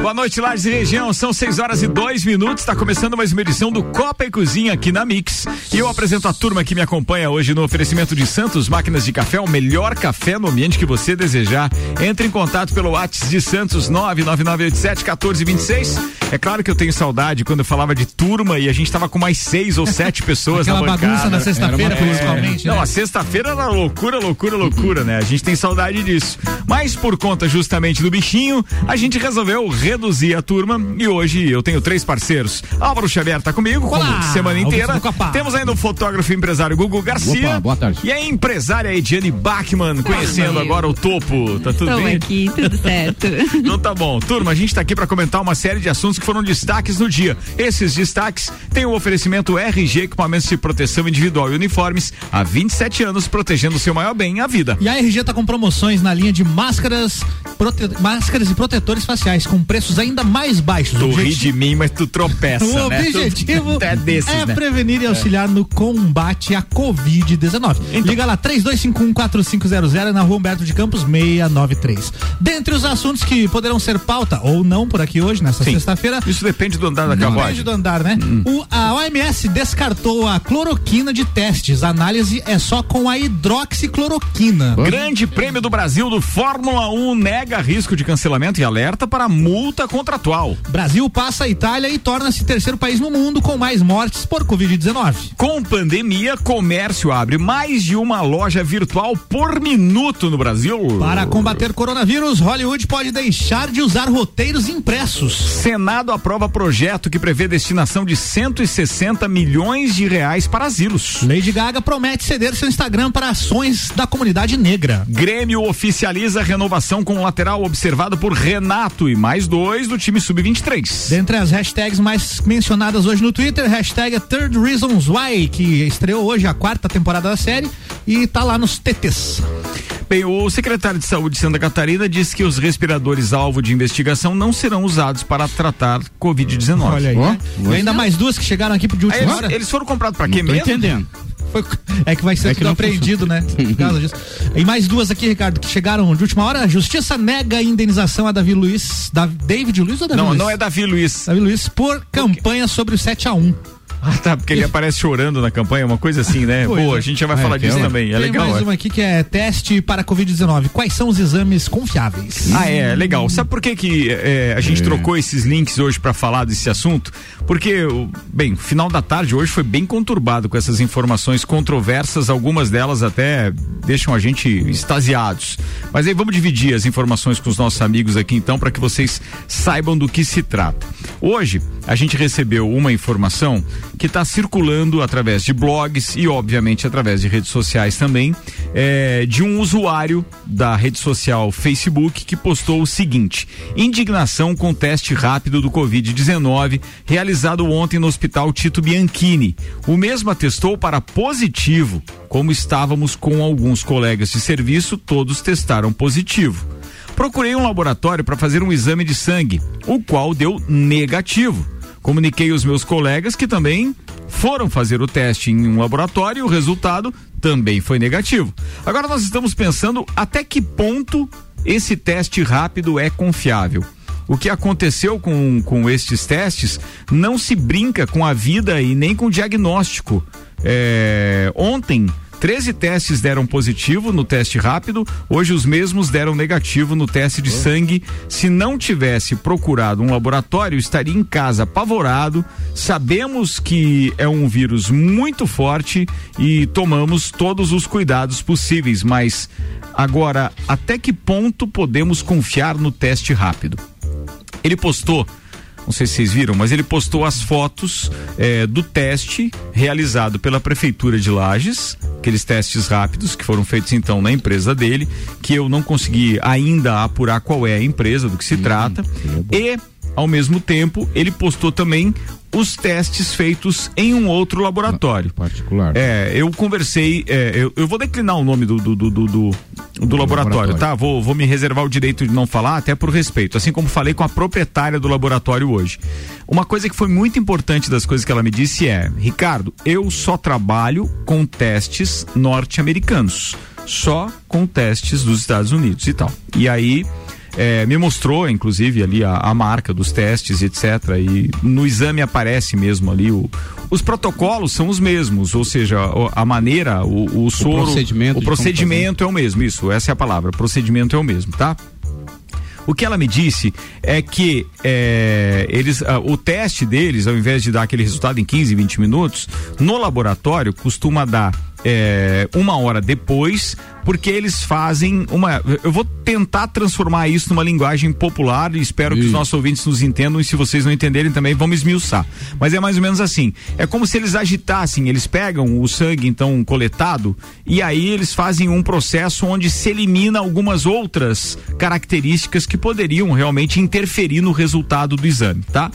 Boa noite, Lages e região. São 6 horas e dois minutos. Está começando mais uma edição do Copa e Cozinha aqui na Mix. E eu apresento a turma que me acompanha hoje no oferecimento de Santos Máquinas de Café, o melhor café no ambiente que você desejar. Entre em contato pelo WhatsApp de Santos 99987-1426. É claro que eu tenho saudade quando eu falava de turma e a gente estava com mais seis ou sete pessoas Aquela na bancada. bagunça na sexta-feira, É. principalmente. Não, né? a sexta-feira era loucura, loucura, loucura, né? A gente tem saudade disso. Mas por conta justamente do bichinho, a gente resolveu reduzir a turma e hoje eu tenho três parceiros. Álvaro Xavier tá comigo, como Olá, semana inteira. Temos ainda o fotógrafo e empresário Gugu Garcia. Opa, boa tarde. E a empresária Ediane Bachmann, conhecendo agora o topo. Tá tudo Estou bem? aqui, tudo certo. Então tá bom. Turma, a gente tá aqui para comentar uma série de assuntos que foram destaques no dia. Esses destaques têm o oferecimento RG Equipamentos de Proteção Individual e Uniformes há 27 anos protegendo o seu maior bem, a vida. E a RG tá com promoções na linha de máscaras, prote- máscaras e protetores faciais com preços ainda mais baixos. Tu O ri de mim, mas tu tropeça, O né? objetivo Tu é desses, é né? prevenir e auxiliar no combate à Covid-19. Então. Liga lá 32514500 na Rua Humberto de Campos 693. Dentre os assuntos que poderão ser pauta ou não por aqui hoje, nessa Sim. Sexta-feira, Isso depende do andar da Depende carruagem. do andar, né? Hum. O, a OMS descartou a cloroquina de testes. A análise é só com a hidroxicloroquina. Grande Prêmio do Brasil do Fórmula 1 nega risco de cancelamento e alerta para multa contratual. Brasil passa a Itália e torna-se terceiro país no mundo com mais mortes por Covid-19. Com pandemia, comércio abre mais de uma loja virtual por minuto no Brasil. Para combater coronavírus, Hollywood pode deixar de usar roteiros impressos. Senado aprova projeto que prevê destinação de 160 milhões de reais para asilos. Lady Gaga promete ceder seu Instagram para ações da comunidade negra. Grêmio oficializa a renovação com o lateral observado por Renato e mais dois do time sub-23. Dentre as hashtags mais mencionadas hoje no Twitter, hashtag Third Reasons Why, que estreou hoje a quarta temporada da série e tá lá nos TTs. Bem, o secretário de Saúde de Santa Catarina disse que os respiradores alvo de investigação não serão usados para tratar Covid-19. Olha aí. Ó. E ainda mais duas que chegaram aqui de última eles, hora. eles foram comprados para quê Não tô mesmo? entendendo. Foi- é que vai ser É que tudo não apreendido, né? Por causa disso. E mais duas aqui, Ricardo, que chegaram de última hora. A Justiça nega a indenização a Davi Luiz. Da, David Luiz ou Davi Não, Luiz? não é Davi Luiz. Davi Luiz por campanha sobre o 7 a 1 Ah, tá, porque ele aparece chorando na campanha, uma coisa assim, né? Pois Boa, é. a gente já vai É, falar disso aquela. também. É Tem legal. mais é. uma aqui que é teste para Covid-19. Quais são os exames confiáveis? Ah, é, legal. Sabe por que, que é, a gente trocou esses links hoje para falar desse assunto? Porque, bem, o final da tarde hoje foi bem conturbado com essas informações controversas, algumas delas até deixam a gente extasiados. Mas aí vamos dividir as informações com os nossos amigos aqui então para que vocês saibam do que se trata. Hoje a gente recebeu uma informação que está circulando através de blogs e obviamente através de redes sociais também, é, de um usuário da rede social Facebook que postou o seguinte: indignação com teste rápido do Covid-19 realizado ontem no Hospital Tito Bianchini. O mesmo atestou para positivo, como estávamos com alguns colegas de serviço, todos testaram positivo. Procurei um laboratório para fazer um exame de sangue, o qual deu negativo. Comuniquei os meus colegas que também foram fazer o teste em um laboratório e o resultado também foi negativo. Agora nós estamos pensando até que ponto esse teste rápido é confiável. O que aconteceu com, com estes testes não se brinca com a vida e nem com o diagnóstico. É, ontem, 13 testes deram positivo no teste rápido, hoje os mesmos deram negativo no teste de sangue. Se não tivesse procurado um laboratório, estaria em casa apavorado. Sabemos que é um vírus muito forte e tomamos todos os cuidados possíveis, mas agora, até que ponto podemos confiar no teste rápido? Ele postou não sei se vocês viram, mas ele postou as fotos eh, do teste realizado pela Prefeitura de Lages, aqueles testes rápidos que foram feitos então na empresa dele, que eu não consegui ainda apurar qual é a empresa, do que se trata. E, ao mesmo tempo, ele postou também os testes feitos em um outro laboratório. Particular. É, eu conversei, é, eu, eu vou declinar o nome do, do, do, do, do, do laboratório, laboratório, tá? Vou, vou me reservar o direito de não falar, até por respeito, assim como falei com a proprietária do laboratório hoje. Uma coisa que foi muito importante das coisas que ela me disse é: Ricardo, eu só trabalho com testes norte-americanos, só com testes dos Estados Unidos e tal. E aí é, me mostrou, inclusive, ali a, a, marca dos testes, etc. E no exame aparece mesmo ali o, os protocolos são os mesmos, ou seja, a maneira, o, o soro, o procedimento, o procedimento é o mesmo. Isso, essa é a palavra. O procedimento é o mesmo, tá? O que ela me disse é que é, eles, uh, o teste deles, ao invés de dar aquele resultado em 15, 20 minutos, no laboratório costuma dar é, uma hora depois, porque eles fazem uma. Eu vou tentar transformar isso numa linguagem popular e espero que os nossos ouvintes nos entendam e se vocês não entenderem também vamos esmiuçar. Mas é mais ou menos assim. É como se eles agitassem, eles pegam o sangue então coletado e aí eles fazem um processo onde se elimina algumas outras características que poderiam realmente interferir no resultado do exame, tá?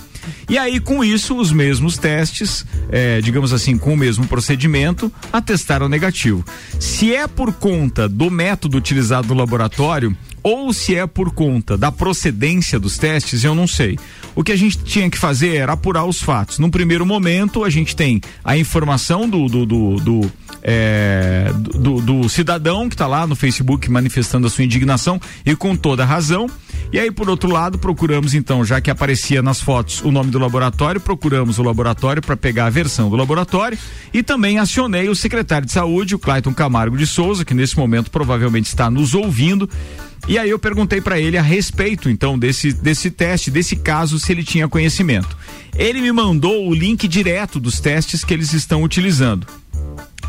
E aí, com isso, os mesmos testes, é, digamos assim, com o mesmo procedimento, atestaram negativo. Se é por conta do método utilizado no laboratório, ou se é por conta da procedência dos testes, eu não sei. O que a gente tinha que fazer era apurar os fatos. No primeiro momento, a gente tem a informação do, do, do, do é, do, do, cidadão que está lá no Facebook manifestando a sua indignação e com toda razão. E aí, por outro lado, procuramos então, já que aparecia nas fotos o nome do laboratório, procuramos o laboratório para pegar a versão do laboratório e também acionei o secretário de saúde, o Clayton Camargo de Souza, que nesse momento provavelmente está nos ouvindo. E aí eu perguntei para ele a respeito então desse desse teste, desse caso, se ele tinha conhecimento. Ele me mandou o link direto dos testes que eles estão utilizando.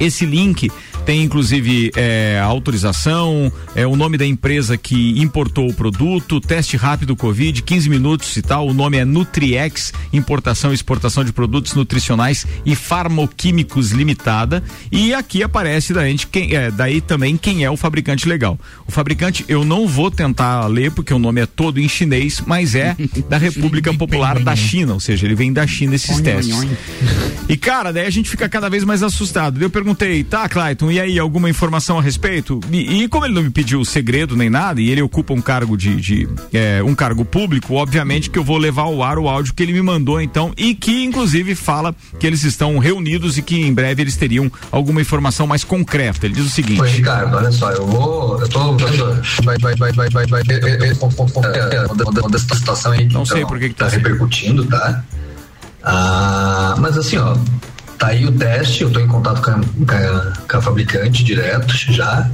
Esse link tem inclusive é, a autorização, é o nome da empresa que importou o produto, teste rápido Covid, 15 minutos e tal. O nome é Nutriex, importação e exportação de produtos nutricionais e farmoquímicos limitada. E aqui aparece daí, quem, é, daí também quem é o fabricante legal. O fabricante eu não vou tentar ler porque o nome é todo em chinês, mas é da República Popular da China, ou seja, ele vem da China esses testes. E cara, daí a gente fica cada vez mais assustado. Eu perguntei, tá, Clayton, e aí, alguma informação a respeito? E, e como ele não me pediu segredo nem nada, e ele ocupa um cargo de, de é, um cargo público, obviamente que eu vou levar ao ar o áudio que ele me mandou, então, e que inclusive fala que eles estão reunidos e que em breve eles teriam alguma informação mais concreta. Ele diz o seguinte. Oi, Ricardo, olha só, eu vou. Eu tô vendo. Vai, vai, vai, vai, vai, vai. Dessa situação aí. Não sei por que, que tá, tá repercutindo, tá? Ah, mas assim, ó, Tá aí o teste, eu estou em contato com a, com, a, fabricante direto já,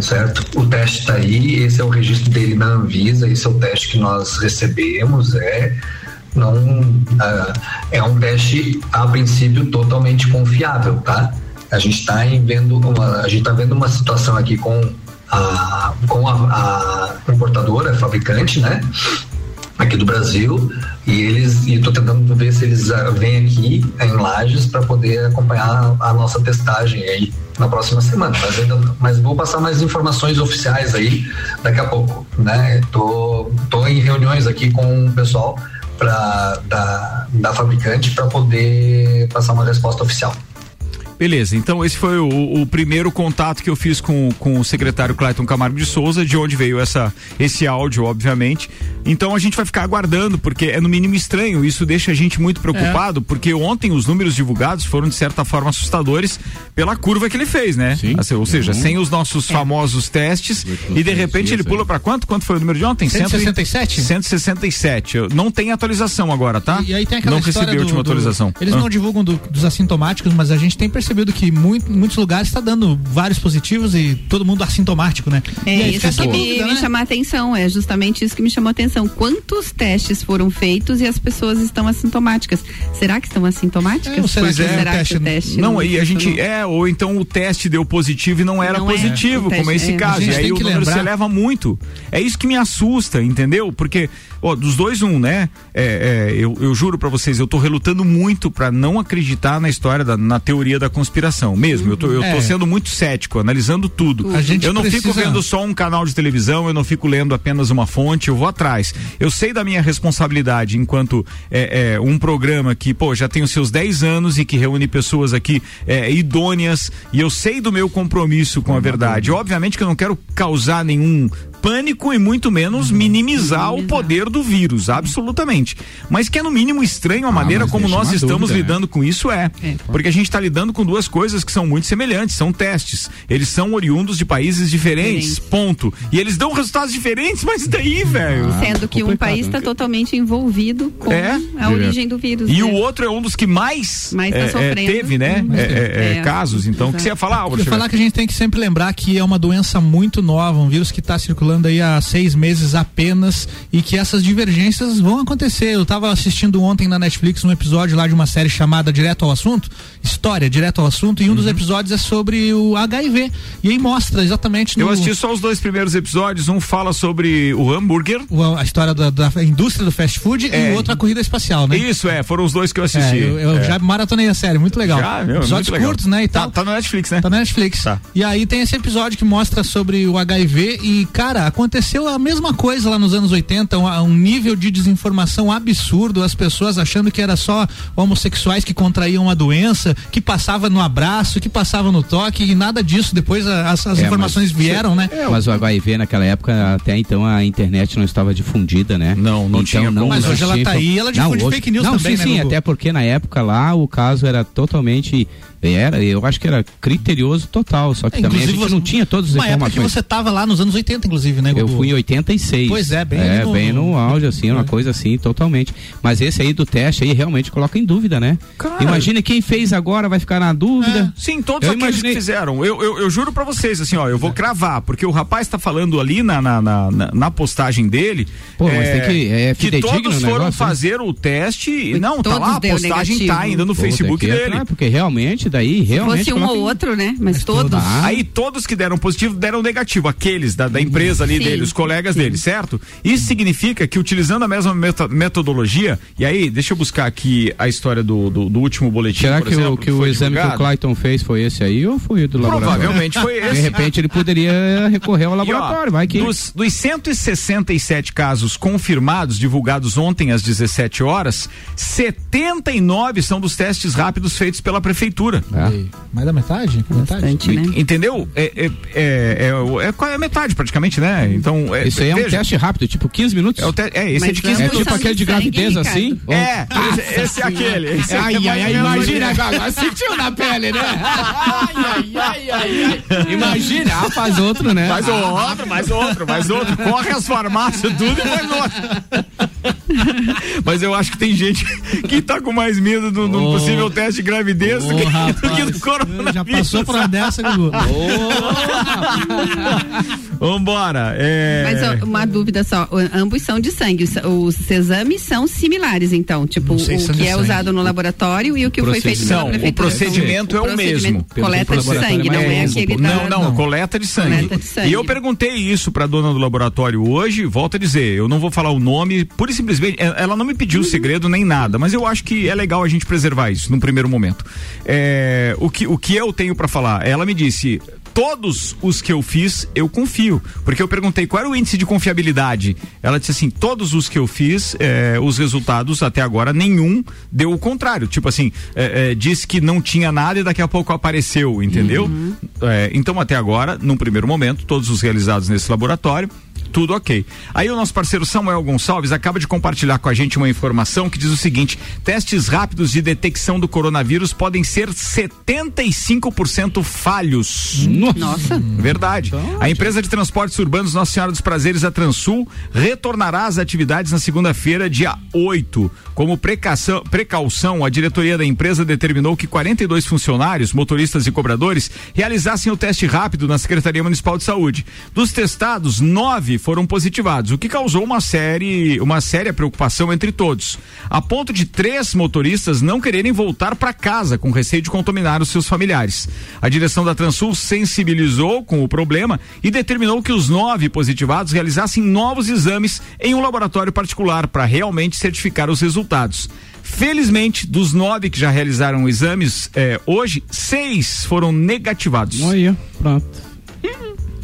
certo? O teste está aí, esse é o registro dele na Anvisa, esse é o teste que nós recebemos, é não uh, é um teste a princípio totalmente confiável, tá? A gente está vendo uma, a gente tá vendo uma situação aqui com a com a, a importadora, a fabricante, né? Aqui do Brasil e eles e estou tentando ver se eles uh, vêm aqui em Lages para poder acompanhar a nossa testagem aí na próxima semana. Mas, ainda, mas vou passar mais informações oficiais aí daqui a pouco, né? Tô, tô em reuniões aqui com o pessoal da, da fabricante para poder passar uma resposta oficial. Beleza, então esse foi o, o, primeiro contato que eu fiz com, com o secretário Clayton Camargo de Souza, de onde veio essa, esse áudio, obviamente. Então a gente vai ficar aguardando, porque é no mínimo estranho. Isso deixa a gente muito preocupado, é. porque ontem os números divulgados foram, de certa forma, assustadores pela curva que ele fez, né? Sim. Assim, ou seja, uhum. sem os nossos é. famosos testes, e de repente ele pula para quanto? Quanto foi o número de ontem? 167? 167. Não tem atualização agora, tá? E, e aí tem aquela não recebi a última do, atualização. Eles ah. não divulgam do, dos assintomáticos, mas a gente tem percebido percebido que muito, muitos lugares está dando vários positivos e todo mundo assintomático, né? É aí, isso que me, né? me chamou a atenção, é justamente isso que me chamou a atenção. Quantos testes foram feitos e as pessoas estão assintomáticas? Será que estão assintomáticas? É, será, pois que, é, será teste, que o teste não, não aí a gente é ou então o teste deu positivo e não era não é. positivo, é. como esse é. caso. E aí o número lembrar... se eleva muito. É isso que me assusta, entendeu? Porque ó, dos dois um, né? É, é, eu, eu juro para vocês, eu tô relutando muito para não acreditar na história da na teoria da conspiração, mesmo. Eu tô, eu é. tô sendo muito cético, analisando tudo. eu não precisa... fico vendo só um canal de televisão, eu não fico lendo apenas uma fonte, eu vou atrás. Eu sei da minha responsabilidade enquanto é, é, um programa que, pô, já tem os seus 10 anos e que reúne pessoas aqui é, idôneas, e eu sei do meu compromisso com a verdade. Obviamente que eu não quero causar nenhum pânico e muito menos minimizar o poder do vírus, absolutamente. Mas que é no mínimo estranho a ah, maneira como nós estamos dúvida, lidando né? com isso é. é porque a gente está lidando com duas coisas que são muito semelhantes, são testes. Eles são oriundos de países diferentes, ponto. E eles dão resultados diferentes, mas daí, velho? Ah, Sendo que um país está totalmente envolvido com é, a origem do vírus. E né? o outro é um dos que mais, mais tá é, é teve, né? Uhum. É, é, casos. Então, o que você ia falar, Álvaro? Eu ia falar que a gente tem que sempre lembrar que é uma doença muito nova, um vírus que está circulando falando aí há seis meses apenas e que essas divergências vão acontecer. Eu estava assistindo ontem na Netflix um episódio lá de uma série chamada Direto ao Assunto, História Direto ao Assunto, e um uhum. dos episódios é sobre o HIV. E aí mostra exatamente. No... Eu assisti só os dois primeiros episódios. Um fala sobre o hambúrguer, o, a história da, da, indústria do fast food é. e o outro a corrida espacial, né? Isso, é. Foram os dois que eu assisti. É, eu, eu é. já maratonei a série, muito legal. Já, meu, Episódios muito curtos, legal. né? E tá, tal. Tá no Netflix, né? Tá no Netflix. Tá. E aí tem esse episódio que mostra sobre o HIV e, cara, Cara, aconteceu a mesma coisa lá nos anos 80, um, um, nível de desinformação absurdo, as pessoas achando que era só homossexuais que contraíam a doença, que passava no abraço, que passava no toque e nada disso. Depois as, as é, informações vieram, né? É, mas o HIV naquela época, até então a internet não estava difundida, né? Não, não então, tinha. Não, mas hoje ela tá aí, ela difunde não, fake news não, também, sim, né? Sim, até porque na época lá o caso era totalmente era, eu acho que era criterioso total, só que é, também a gente você, não tinha todas as uma informações. Época que você estava lá nos anos 80, inclusive, né? Eu fui em 86. Pois é, bem, é, no, bem no auge, assim, é. uma coisa assim, totalmente. Mas esse aí do teste aí realmente coloca em dúvida, né? Cara, Imagina quem fez agora vai ficar na dúvida. É, sim, todos eu aqueles imaginei... que fizeram. Eu, eu, eu, juro para vocês, assim, ó, eu vou cravar, porque o rapaz está falando ali na, na, na, na, postagem dele. Pô, mas tem que. É que todos foram negócio, fazer né? o teste. e não, tá lá, a postagem negativo. tá ainda no Pô, Facebook dele. porque realmente, daí, realmente um ou outro, né? Mas, Mas todos. Ah. Aí todos que deram positivo deram negativo, aqueles da, da empresa ali sim, dele, os colegas sim. dele, certo? Isso significa que utilizando a mesma metodologia, e aí, deixa eu buscar aqui a história do, do, do último boletim. Será que, exemplo, o, que o exame divulgado? que o Clayton fez foi esse aí ou foi do laboratório? Provavelmente foi esse. De repente ele poderia recorrer ao laboratório, e, ó, vai que. Dos, dos 167 casos confirmados, divulgados ontem às 17 horas, 79 são dos testes rápidos feitos pela prefeitura. É. Mais da metade? Bastante, metade? né? Entendeu? É, é, é, é, é, metade praticamente, né? Então, é, Isso aí é um teste rápido, tipo 15 minutos? É, o te, é esse é de 15 minutos. É tipo aquele de gravidez assim? É, esse, esse é aquele. Esse ai, ai, ai, imagina agora, sentiu na pele, né? ai, ai, ai, ai. Imagina, ah, faz outro, né? Faz outro, mais outro, mais outro. Corre as farmácias, tudo e faz outro. Mas eu acho que tem gente que tá com mais medo do, do oh, possível teste de gravidez oh, do, que, do que do coronavírus. Já passou por uma dessa, Gugu. Oh, Vambora. É... Mas ó, uma dúvida só, ambos são de sangue. Os exames são similares, então. Tipo, o que é sangue. usado no laboratório e o que foi feito pela prefeitura. O procedimento é o, mesmo. Coleta de sangue, não é aquele Não, não, não, coleta de sangue. Coleta de sangue. E eu perguntei isso pra dona do laboratório hoje, volto a dizer, eu não vou falar o nome, por e simplesmente, é, ela não me pediu segredo nem nada, mas eu acho que é legal a gente preservar isso num primeiro momento. É, o, que, o que eu tenho para falar? Ela me disse, todos os que eu fiz, eu confio. Porque eu perguntei qual era o índice de confiabilidade. Ela disse assim: todos os que eu fiz, eh, os resultados até agora, nenhum deu o contrário. Tipo assim, eh, eh, disse que não tinha nada e daqui a pouco apareceu, entendeu? Uhum. então, até agora, num primeiro momento, todos os realizados nesse laboratório tudo ok. Aí o nosso parceiro Samuel Gonçalves acaba de compartilhar com a gente uma informação que diz o seguinte: testes rápidos de detecção do coronavírus podem ser 75% falhos. Nossa. Verdade. A empresa de transportes urbanos Nossa Senhora dos Prazeres, a Transul, retornará às atividades na segunda-feira, dia 8. Como precaução, precaução, a diretoria da empresa determinou que 42 funcionários, motoristas e cobradores, realizassem o teste rápido na Secretaria Municipal de Saúde. Dos testados, nove foram positivados, o que causou uma série, uma séria preocupação entre todos, a ponto de três motoristas não quererem voltar para casa com receio de contaminar os seus familiares. A direção da Transul sensibilizou com o problema e determinou que os nove positivados realizassem novos exames em um laboratório particular para realmente certificar os resultados. Felizmente, dos nove que já realizaram exames é, hoje, seis foram negativados. Olha, pronto.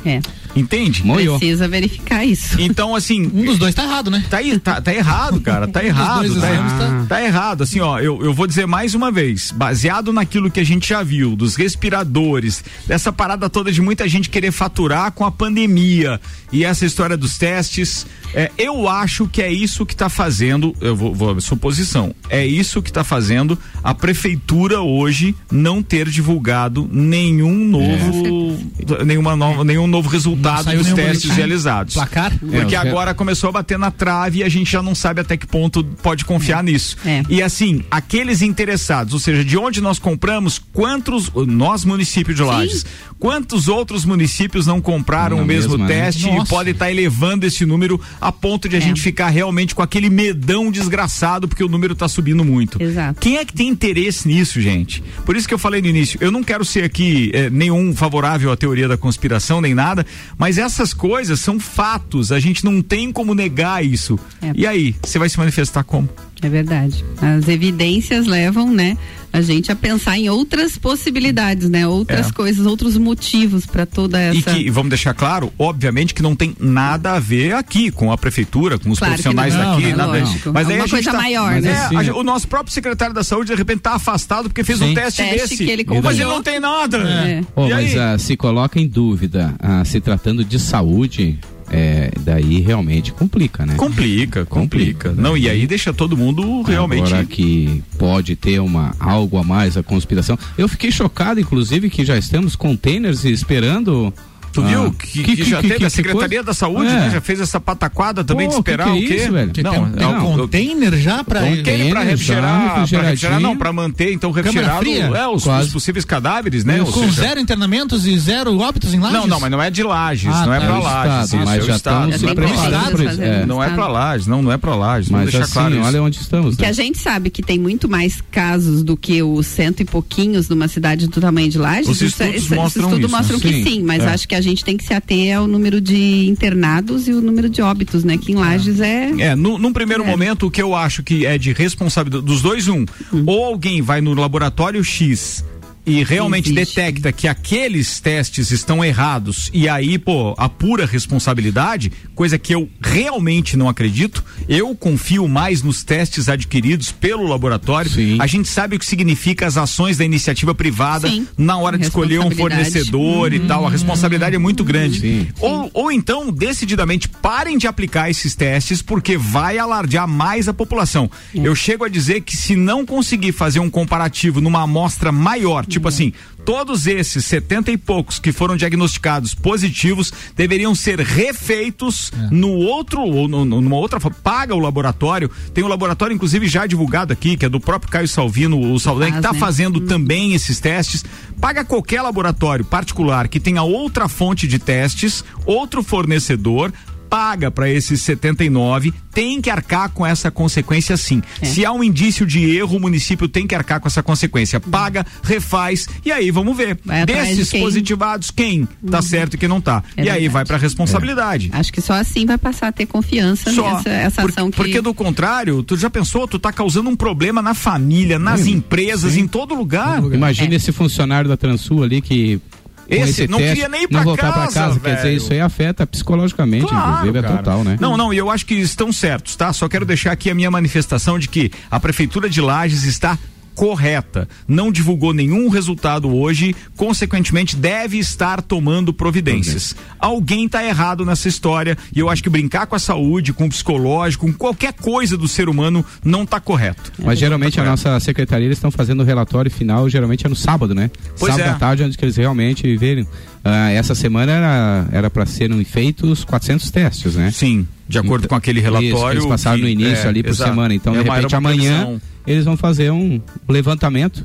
É. Entende? Moiou. Precisa verificar isso. Então, assim. Um dos dois tá errado, né? Tá, tá, tá errado, cara. Tá errado. dois Tá, exames tá... tá- errado. Assim, ó, eu, eu vou dizer mais uma vez, baseado naquilo que a gente já viu, dos respiradores, dessa parada toda de muita gente querer faturar com a pandemia e essa história dos testes, é, eu acho que é isso que tá fazendo, eu vou, vou suposição, é isso que tá fazendo a prefeitura hoje não ter divulgado nenhum novo, nenhuma nova, nenhum novo resultado saiu dos testes boletim. realizados. Placar? Porque É, os agora começou a bater na trave e a gente já não sabe até que ponto pode confiar nisso. É. E assim, aqueles interessados, ou seja, de onde nós compramos, quantos, nós município de Lages, quantos outros municípios não compraram Na o mesmo mesma, né? teste e Nossa. pode estar elevando esse número a ponto de a É. gente ficar realmente com aquele medão desgraçado porque o número está subindo muito. Exato. Quem é que tem interesse nisso, gente? Por isso que eu falei no início, eu não quero ser aqui eh, nenhum favorável à teoria da conspiração nem nada, mas essas coisas são fatos, a gente não tem como negar isso. É. E aí, você vai se manifestar como? É verdade. As evidências levam, né, a gente a pensar em outras possibilidades, né? Outras É. coisas, outros motivos para toda essa. E que, vamos deixar claro, obviamente que não tem nada a ver aqui com a prefeitura, com os Claro profissionais não, daqui, não, nada. lógico. Mas aí Alguma a gente coisa tá- maior, Mas né? É, assim, a o nosso próprio secretário da saúde de repente tá afastado porque fez um Sim. teste, Teste desse. que ele mas ele não tem nada. É. Pô, E mas aí? ah, se coloca em dúvida, ah, se tratando de saúde, é, daí realmente complica, né? Complica, complica. Complica. Não, e aí deixa todo mundo realmente. Agora que pode ter uma algo a mais a conspiração. Eu fiquei chocado, inclusive, que já estamos containers esperando. Tu ah, viu que, que já teve a Secretaria da Saúde, É. né? Já fez essa pataquada também Pô, de esperar que que o é quê? isso, velho? Que Não, tem, é um o- container já pra. Container. Já, refrigerar, pra refrigerar, não, pra manter então refrigerado é, os, os possíveis cadáveres, né? Ou com seja, zero internamentos e zero óbitos em Lages? Não, não, mas não é de Lages, Ah, não é tá. É Lages. estado, isso, mas é o já estado. estamos não é pra preparados para é. Não é estado. pra Lages, não, não é pra Lages. Vamos Mas deixar assim, claro olha onde estamos. Que né? a gente sabe que tem muito mais casos do que os cento e pouquinhos numa cidade do tamanho de Lages. Os estudos isso- mostram que sim. mas É. acho que a gente tem que se ater ao número de internados e o número de óbitos, né? Que em Lages é. É, no, num primeiro É. momento, o que eu acho que é de responsabilidade dos dois, um, Hum. ou alguém vai no laboratório X e realmente Existe. detecta que aqueles testes estão errados e aí, pô, a pura responsabilidade, coisa que eu realmente não acredito, eu confio mais nos testes adquiridos pelo laboratório. Sim. A gente sabe o que significa as ações da iniciativa privada Sim. na hora de escolher um fornecedor e tal. A responsabilidade é muito grande. Sim. Ou, ou então, decididamente, parem de aplicar esses testes, porque vai alardear mais a população. Eu chego a dizer que se não conseguir fazer um comparativo numa amostra maior, tipo assim, todos esses 70 e poucos que foram diagnosticados positivos deveriam ser refeitos no outro, ou no- no- numa outra, paga o laboratório. Tem um laboratório, inclusive, já divulgado aqui, que é do próprio Caio Salvino, o Saldanha, que está né? fazendo também esses testes. Paga qualquer laboratório particular que tenha outra fonte de testes, outro fornecedor, paga para esses 79, tem que arcar com essa consequência sim. É. Se há um indício de erro, o município tem que arcar com essa consequência. Paga, refaz e aí vamos ver. De Desses quem? positivados, quem tá certo e quem não tá. É e aí verdade. vai para responsabilidade. Acho que só assim vai passar a ter confiança Só. nessa essa Por- ação que. Porque do contrário, tu já pensou, tu tá causando um problema na família, nas empresas, em todo lugar. Imagina É. esse funcionário da Transul ali que. Com Esse não teste, queria nem ir não pra voltar pra casa, casa. Quer dizer, isso aí afeta psicologicamente, inclusive, é cara. total, né? Não, não, e eu acho que estão certos, tá? Só quero deixar aqui a minha manifestação de que a Prefeitura de Lages está correta. Não divulgou nenhum resultado hoje, consequentemente deve estar tomando providências. Alguém está errado nessa história e eu acho que brincar com a saúde, com o psicológico, com qualquer coisa do ser humano não está correto. Mas geralmente a nossa secretaria eles estão fazendo o relatório final, geralmente é no sábado, né? Pois sábado é. à tarde, onde que eles realmente verem. Ah, essa semana era, era para serem feitos 400 testes, né? Sim, de acordo Então, com aquele Isso, relatório. eles passaram que- no início é, ali por exato. semana. Então, É de repente, amanhã eles vão fazer um levantamento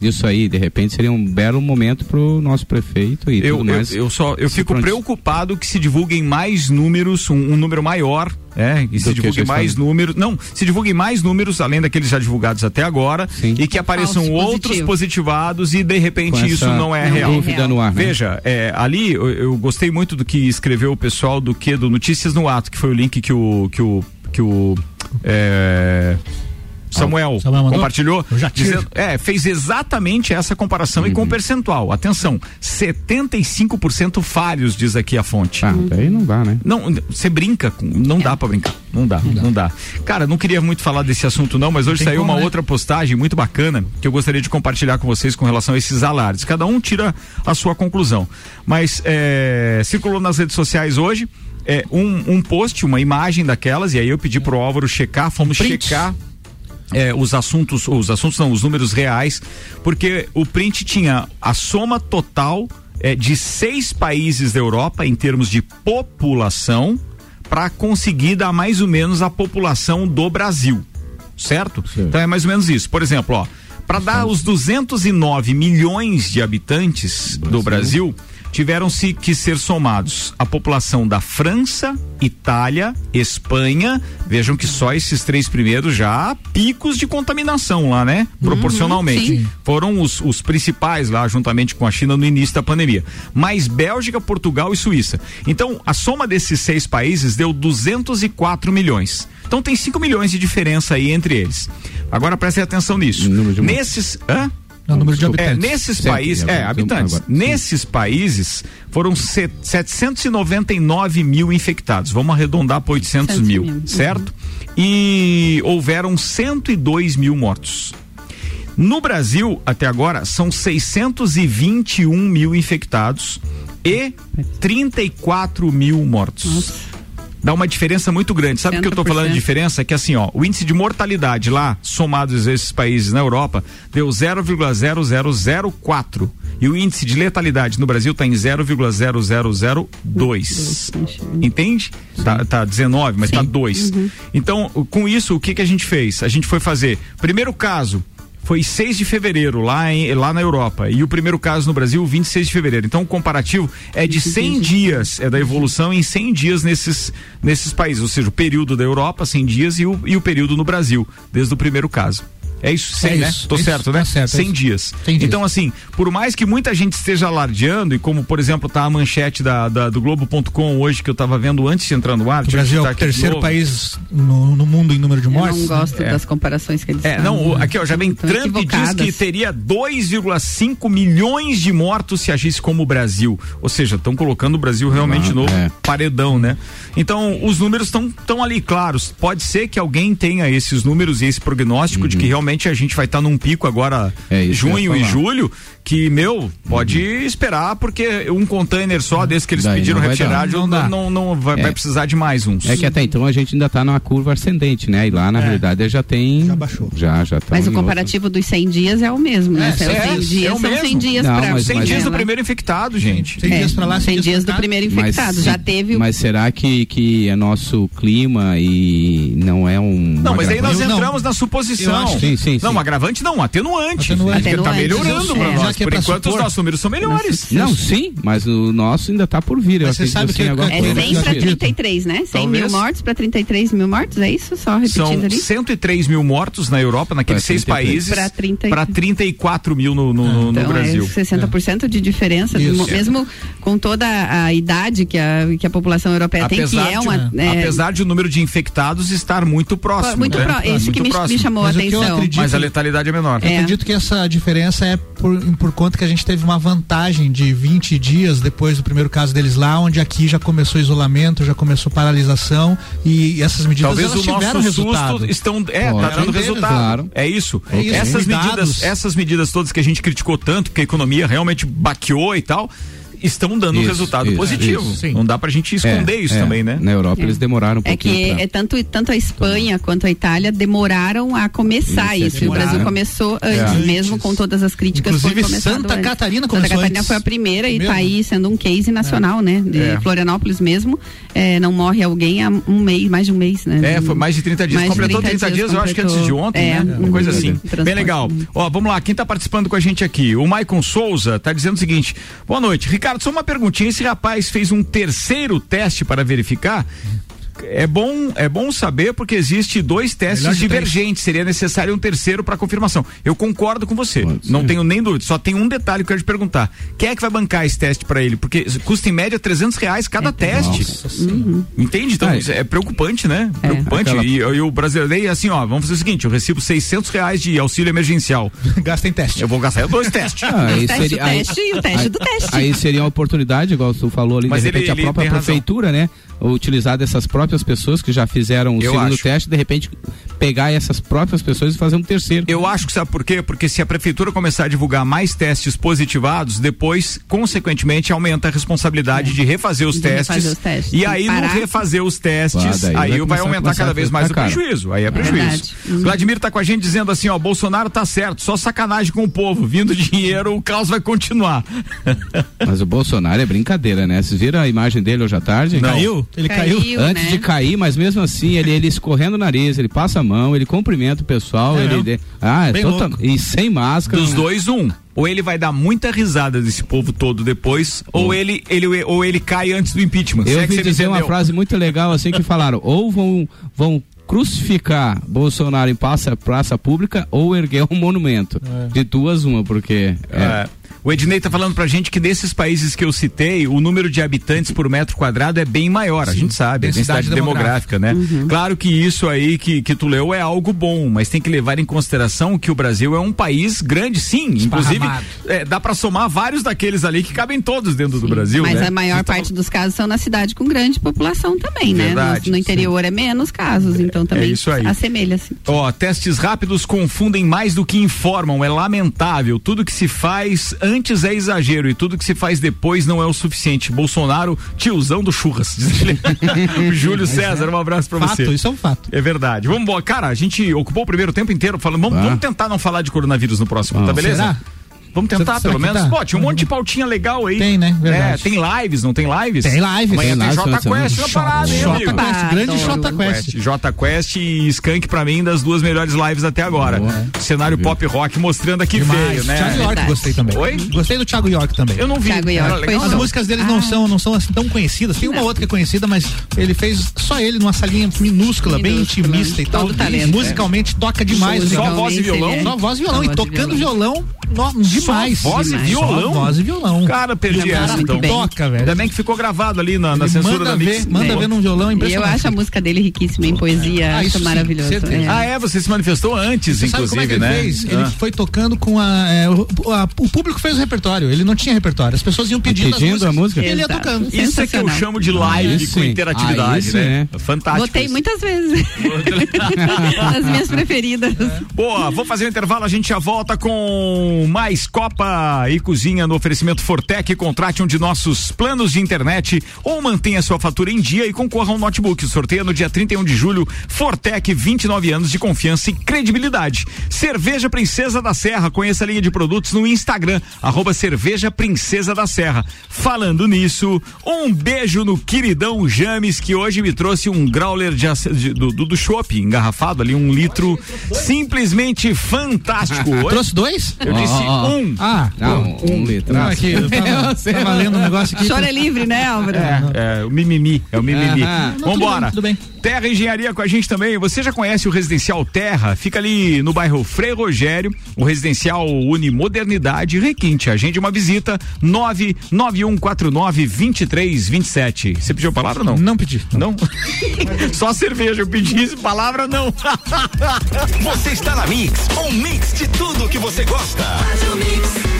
disso aí. De repente, seria um belo momento para o nosso prefeito e Eu, tudo mais. eu, eu só eu fico pronti- preocupado que se divulguem mais números, um, um número maior, é, e se já mais estão- números, não, se divulguem mais números além daqueles já divulgados até agora, Sim. e que apareçam Falso outros positivo. positivados e de repente isso é Não é real. dúvida no ar, né? Veja, é, ali eu, eu gostei muito do que escreveu o pessoal do que do Notícias no Ato, que foi o link que o que o que o é, Samuel, Samuel compartilhou, dizendo, é, fez exatamente essa comparação uhum. e com percentual. Atenção, 75% falhos, diz aqui a fonte. Ah, daí não dá, né? Não, você brinca, com, não é. dá para brincar. Não dá, não dá, não dá. Cara, não queria muito falar desse assunto não, mas hoje saiu como, uma né? outra postagem muito bacana que eu gostaria de compartilhar com vocês com relação a esses alardes. Cada um tira a sua conclusão. Mas é, circulou nas redes sociais hoje é, um, um post, uma imagem daquelas, e aí eu pedi pro Álvaro checar, fomos Print. checar é, os assuntos, os assuntos não, os números reais, porque o print tinha a soma total é, de seis países da Europa em termos de população para conseguir dar mais ou menos a população do Brasil, certo? Sim. Então é mais ou menos isso. Por exemplo, ó, para dar os 209 milhões de habitantes Brasil. do Brasil, tiveram-se que ser somados a população da França, Itália, Espanha. Vejam que só esses três primeiros já há picos de contaminação lá, né? Uhum, Proporcionalmente. Uhum, Foram os, os principais lá, juntamente com a China, no início da pandemia. Mais Bélgica, Portugal e Suíça. Então, a soma desses seis países deu 204 milhões. Então tem 5 milhões de diferença aí entre eles. Agora prestem atenção nisso. Nesses. Hã? Não, número de habitantes. É, nesses países, é, habitantes. Agora, nesses países foram 799 mil infectados. Vamos arredondar para 800 mil, mil, certo? Uhum. E houveram 102 mil mortos. No Brasil, até agora, são 621 mil infectados e 34 mil mortos. Nossa dá uma diferença muito grande. Sabe o que eu estou falando de diferença? É que assim, ó, o índice de mortalidade lá, somados esses países na Europa, deu 0,0004. E o índice de letalidade no Brasil está em 0,0002. Entende? Tá, tá 19, mas está 2. Uhum. Então, com isso, o que, que a gente fez? A gente foi fazer. Primeiro caso, foi 6 de fevereiro lá, em, lá na Europa. E o primeiro caso no Brasil, 26 de fevereiro. Então o comparativo é de 100 dias, é da evolução em 100 dias nesses, nesses países. Ou seja, o período da Europa, 100 dias, e o, e o período no Brasil, desde o primeiro caso. É isso, 100, é né? Tô é certo, isso, né? Tá certo, 100 é dias. dias. Então, assim, por mais que muita gente esteja alardeando, e como, por exemplo, tá a manchete da, da do Globo.com hoje que eu estava vendo antes de entrar no ar. O Brasil é o terceiro país no, no, mundo em número de mortes. Eu não gosto é. das comparações que eles É, não, aqui, ó, já vem Trump diz que teria 2,5 milhões de mortos se agisse como o Brasil. Ou seja, estão colocando o Brasil realmente ah, no é. paredão, né? Então, os números estão tão ali claros. Pode ser que alguém tenha esses números e esse prognóstico uhum. de que realmente realmente a gente vai estar tá num pico agora, é junho e julho, que, meu, pode uhum. esperar, porque um container só desse que eles Daí pediram retirado não, não, não, não, vai, é. vai, precisar de mais uns. É que até então a gente ainda está numa curva ascendente, né? E lá, na é. realidade, já tem. Já baixou. Já, já tá Mas o comparativo outra. dos 100 dias é o mesmo, né? É, é, 100 dias é são 100 dias para 100 dias do primeiro infectado, gente. 100 dias para lá, 100 dias do primeiro infectado. Mas, já teve. Mas será que, que é nosso clima e não é um. Não, mas aí nós entramos na suposição. Sim, sim, sim. Não, agravante não, atenuante. Atenuante. Tá atenuante. Tá melhorando para nós. Por enquanto, os nossos números são melhores. Não, sim, mas o nosso ainda está por vir. você sabe que, agora é 100 para 33, né? 100 Talvez. mil mortos para 33 mil mortos, é isso? Só repetindo São ali? 103 mil mortos na Europa, naqueles seis países, para 30... 34 mil no, no, ah, então no Brasil. É 60% de diferença, mesmo com toda a idade que a, que a população europeia apesar tem, que é uma. De, é, apesar de o número de infectados estar muito próximo. Muito né? próximo. Isso que me, me, chamou a atenção. Acredito, Mas a letalidade é menor. Eu acredito que essa diferença é por, por conta que a gente teve uma vantagem de 20 dias depois do primeiro caso deles lá, onde aqui já começou isolamento, já começou paralisação e essas medidas Talvez o nosso resultado. estão é, tá dando resultado. Claro. É isso. É isso. Essas medidas, essas medidas todas que a gente criticou tanto, que a economia realmente baqueou e tal, estão dando isso, resultado isso, positivo. Isso, não dá pra gente esconder é, isso é. também, né? Na Europa eles demoraram um pouquinho. É que pra... é tanto, tanto a Espanha quanto a Itália demoraram a começar isso. o Brasil começou antes, mesmo com todas as críticas. Inclusive Santa antes. Catarina começou Santa Catarina antes. foi a primeira e está aí sendo um case nacional, né? De Florianópolis mesmo. não morre alguém há um mês, mais de um mês, né? É, foi mais de 30 dias. Mais completou 30, 30 dias, dias eu acho que antes de ontem, né? Uma coisa assim. Bem legal. Ó, vamos lá, quem está participando com a gente aqui? O Maicon Souza está dizendo o seguinte: boa noite. Ricardo, só uma perguntinha. Esse rapaz fez um terceiro teste para verificar é bom, é bom saber porque existe dois testes divergentes. Seria necessário um terceiro para confirmação. Eu concordo com você. Não tenho nem dúvida. Só tem um detalhe que eu quero te perguntar. Quem é que vai bancar esse teste para ele? Porque custa em média 300 reais cada é, teste. Uhum. Entende? Então, é, é preocupante, né? É. Preocupante. Aquela... E, e, o brasileiro, assim, ó, vamos fazer o seguinte: eu recebo 600 reais de auxílio emergencial. Gasta em teste. Eu vou gastar dois testes. Ah, aí teste seria, aí, teste e o teste aí, do teste. Aí seria uma oportunidade, igual tu falou ali, Mas de repente ele, a própria prefeitura, razão. né? Utilizar dessas próprias pessoas que já fizeram o eu segundo acho. teste, de repente pegar essas próprias pessoas e fazer um terceiro. Eu acho que sabe por quê? Porque se a prefeitura começar a divulgar mais testes positivados, depois, consequentemente, aumenta a responsabilidade é. de refazer os, de testes, refazer os testes. E aí, no refazer os testes, ah, aí vai, vai aumentar cada vez mais o prejuízo. Aí é, é prejuízo. É Vladimir tá com a gente dizendo assim, ó, Bolsonaro tá certo, só sacanagem com o povo, vindo dinheiro, o caos vai continuar. Mas o Bolsonaro é brincadeira, né? Vocês viram a imagem dele hoje à tarde? Não. Caiu? Ele caiu? caiu Antes né? de cair, mas mesmo assim, ele, ele escorrendo o nariz, ele passa a mão, ele cumprimenta o pessoal, é ele. Ah, é total, e sem máscara. Dos dois, um ou ele vai dar muita risada desse povo todo depois, ou hum. ele, ele ou ele cai antes do impeachment. Eu é ouvi dizer uma frase muito legal assim que falaram, ou vão vão crucificar Bolsonaro em praça, praça pública ou erguer um monumento. É. De duas uma, porque é. É. O Ednei tá falando pra gente que nesses países que eu citei, o número de habitantes por metro quadrado é bem maior, Sim. a gente sabe, a densidade demográfica, demográfica né? Uhum. Claro que isso aí que, que tu leu é algo bom, mas tem que levar em consideração que o Brasil é um país grande, sim, inclusive é, dá para somar vários daqueles ali que cabem todos dentro sim. do Brasil, Mas né? a maior então, parte dos casos são na cidade com grande população também, né? Verdade, no, no interior sim. é menos casos, então também é isso aí. assemelha-se. Ó, testes rápidos confundem mais do que informam, é lamentável, tudo que se faz antes é exagero e tudo que se faz depois não é o suficiente. Bolsonaro, tiozão do churras. Júlio César, um abraço pra fato, você. Isso é um fato. É verdade. Vamos embora. Cara, a gente ocupou o primeiro tempo inteiro falando, vamos, ah. vamos tentar não falar de coronavírus no próximo, ah. tá beleza? Será? Vamos tentar, será, pelo menos. Tá? Pô, tinha um monte de pautinha legal aí. Tem, né? Verdade. É, tem lives, não tem lives? Tem lives. Amanhã tem, tem Jota Quest na parada, hein, Jota Quest, grande Jota Quest. Jota Quest e Skank pra mim das duas melhores lives até agora. Boa. Cenário Viu? pop rock mostrando aqui Demais. veio, né? Thiago York gostei também. Oi? Gostei do Thiago York também. Eu não vi. Thiago York. As músicas deles não ah. são, não são assim tão conhecidas. Tem uma outra que é conhecida, mas ele fez só ele numa salinha minúscula, bem intimista e tal. Musicalmente toca demais. Só voz e violão? Só voz e violão. E tocando violão demais. Voz e violão? Voz e violão. Cara, perdi essa então. Toca, velho. Ainda bem que ficou gravado ali na, na censura da Mix. Manda ver num violão impressionante. Eu acho a música dele riquíssima em poesia, ah, acho maravilhoso. É. Ah, é? Você se manifestou antes, você inclusive, sabe como é que ele né? Fez? Ele ah. foi tocando com a, é, o, a, o, público fez o repertório, ele não tinha repertório. As pessoas iam pedindo, pedindo a música. Ele ia tocando. Isso é que eu chamo de live com interatividade, ah, né? É. Fantástico. Botei muitas vezes. As minhas preferidas. Boa, vou fazer um intervalo, a gente já volta com mais Copa e Cozinha no oferecimento Fortec. Contrate um de nossos planos de internet ou mantenha sua fatura em dia e concorra a um notebook. Sorteio no dia 31 de julho. Fortec, 29 anos de confiança e credibilidade. Cerveja Princesa da Serra. Conheça a linha de produtos no Instagram, arroba Cerveja Princesa da Serra. Falando nisso, um beijo no queridão James, que hoje me trouxe um growler de, de, do, do, do shopping engarrafado ali, um litro simplesmente fantástico. trouxe dois? Eu disse oh, um. Ah, não, um, um litro. Não, aqui, eu tava, tava lendo um negócio aqui. Chora é livre, né, Álvaro? É, é, o mimimi, é o mimimi. Ah, Vambora. Tudo bem, tudo bem. Terra Engenharia com a gente também. Você já conhece o Residencial Terra? Fica ali no bairro Frei Rogério, o Residencial Unimodernidade Requinte. Agende uma visita 99149 2327. Você pediu palavra ou não? Não pedi. Não? Só cerveja, eu pedi palavra não. você está na Mix, um mix de tudo que você gosta. Faz o mix.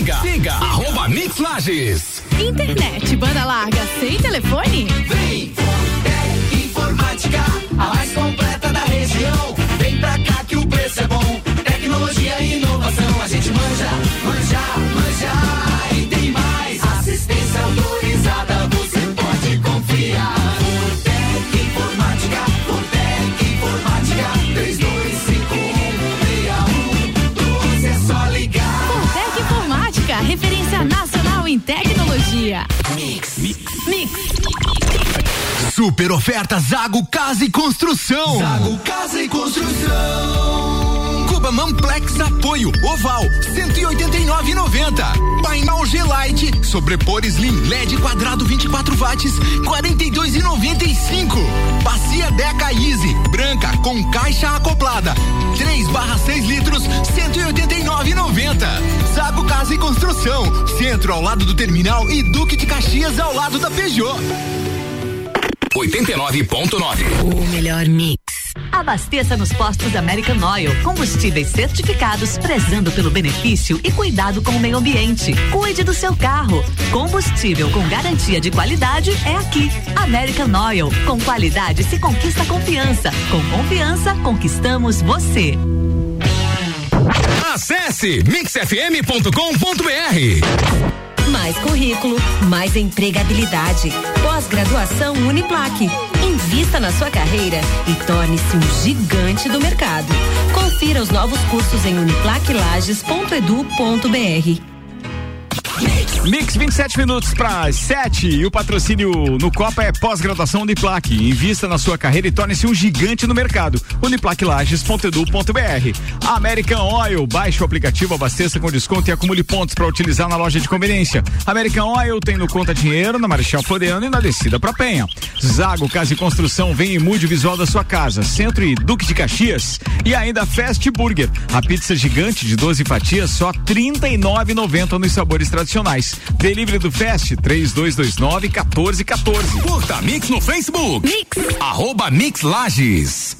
Siga, siga, arroba Mix Lages. Internet, banda larga, sem telefone? Vem, Informática, Super oferta Zago Casa e Construção. Zago Casa e Construção. Cuba Mamplex Apoio Oval 189,90. Painel G-Lite Sobrepor Slim LED quadrado 24 watts 42,95. Bacia Deca Easy branca com caixa acoplada 3 barra 6 litros 189,90. Zago Casa e Construção. Centro ao lado do terminal e Duque de Caxias ao lado da Peugeot. 89.9. O melhor mix. Abasteça nos postos American Oil. Combustíveis certificados, prezando pelo benefício e cuidado com o meio ambiente. Cuide do seu carro. Combustível com garantia de qualidade é aqui. American Oil. Com qualidade se conquista confiança. Com confiança, conquistamos você. Acesse mixfm.com.br. Mais currículo, mais empregabilidade. Pós-graduação Uniplaque. Invista na sua carreira e torne-se um gigante do mercado. Confira os novos cursos em uniplaquilages.edu.br. Mix 27 minutos para 7 e o patrocínio no Copa é pós-graduação Uniplaque. Invista na sua carreira e torne-se um gigante no mercado. Uniplaquilages.edu.br. American Oil, baixe o aplicativo, abasteça com desconto e acumule pontos para utilizar na loja de conveniência. American Oil tem no Conta Dinheiro, na Marechal Floriano e na descida para Penha. Zago Casa e Construção, vem e mude o visual da sua casa. Centro e Duque de Caxias. E ainda Fast Burger, a pizza gigante de 12 fatias só R$ 39,90 nos sabores tradicionais. Delivery do Fast 3229 1414. Curta Mix no Facebook. Mix. Arroba Mix Lages.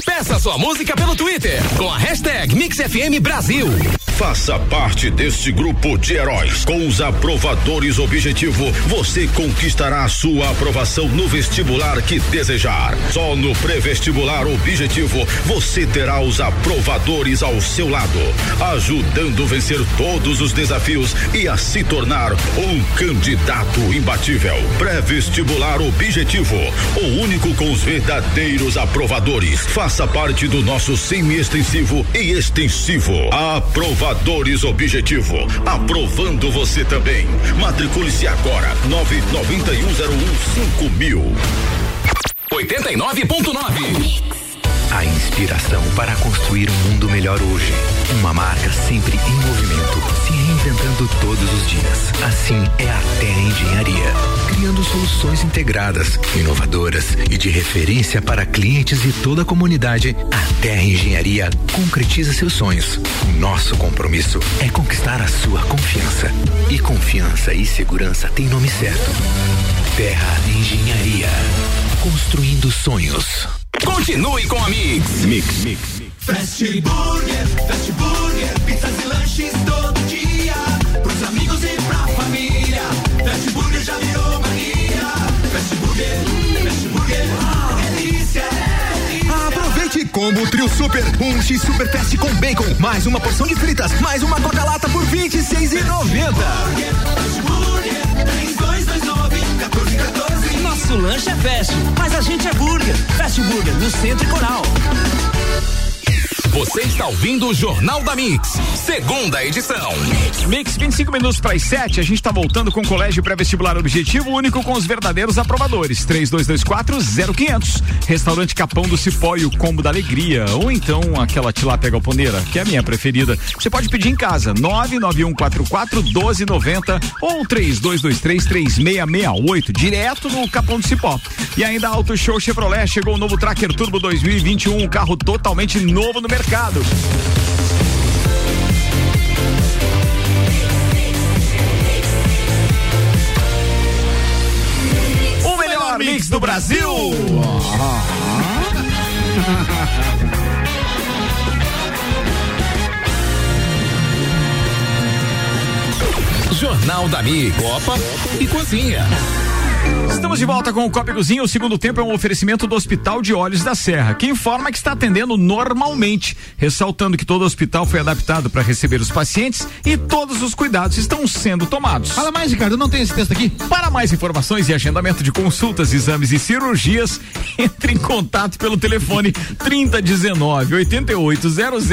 Peça sua música pelo Twitter com a hashtag MixFM Brasil. Faça parte deste grupo de heróis. Com os aprovadores Objetivo, você conquistará sua aprovação no vestibular que desejar. Só no pré-vestibular Objetivo, você terá os aprovadores ao seu lado, ajudando a vencer todos os desafios e a se tornar um candidato imbatível. Pré-vestibular Objetivo, o único com os verdadeiros aprovadores. Faça parte do nosso semi-extensivo e extensivo. Aprovadores Objetivo. Aprovando você também. Matricule-se agora. 99101 mil. 89.9. A inspiração para construir um mundo melhor hoje. Uma marca sempre em movimento, se reinventando todos os dias. Assim é a Terra Engenharia, criando soluções integradas, inovadoras e de referência para clientes e toda a comunidade. A Terra Engenharia concretiza seus sonhos. Nosso compromisso é conquistar a sua confiança. E confiança e segurança têm nome certo. Terra Engenharia, construindo sonhos. Continue com a Mix. Mix, mix. Fast Burger, Fast Burger, pizzas e lanches todo dia. Pros amigos e pra família. Fast Burger já virou mania. Fast Burger, Fast Burger, delícia, é delícia. Aproveite combo trio super, um X super fast com bacon, mais uma porção de fritas, mais uma coca lata por vinte e seis e noventa. Burger, Nosso lanche é fast, mas a gente é burger. Fast Burger no Centro e Coral. Você está ouvindo o Jornal da Mix, segunda edição. Mix 25 minutos para as 7, a gente está voltando com o Colégio Pré-Vestibular Objetivo, único com os verdadeiros aprovadores. 3224-0500. Restaurante Capão do Cipó e o Combo da Alegria. Ou então aquela tilápia galponeira, que é a minha preferida. Você pode pedir em casa, 99144-1290 ou 3223-3668, direto no Capão do Cipó. E ainda Auto Show Chevrolet, chegou o novo Tracker Turbo 2021, um carro totalmente novo no mercado. O melhor mix do Brasil. Jornal da Mi, Copa e Cozinha. Estamos de volta com o Copa Cozinha. O segundo tempo é um oferecimento do Hospital de Olhos da Serra, que informa que está atendendo normalmente, ressaltando que todo hospital foi adaptado para receber os pacientes e todos os cuidados estão sendo tomados. Fala mais, Ricardo, não tem esse texto aqui? Para mais informações e agendamento de consultas, exames e cirurgias, entre em contato pelo telefone 3019 8800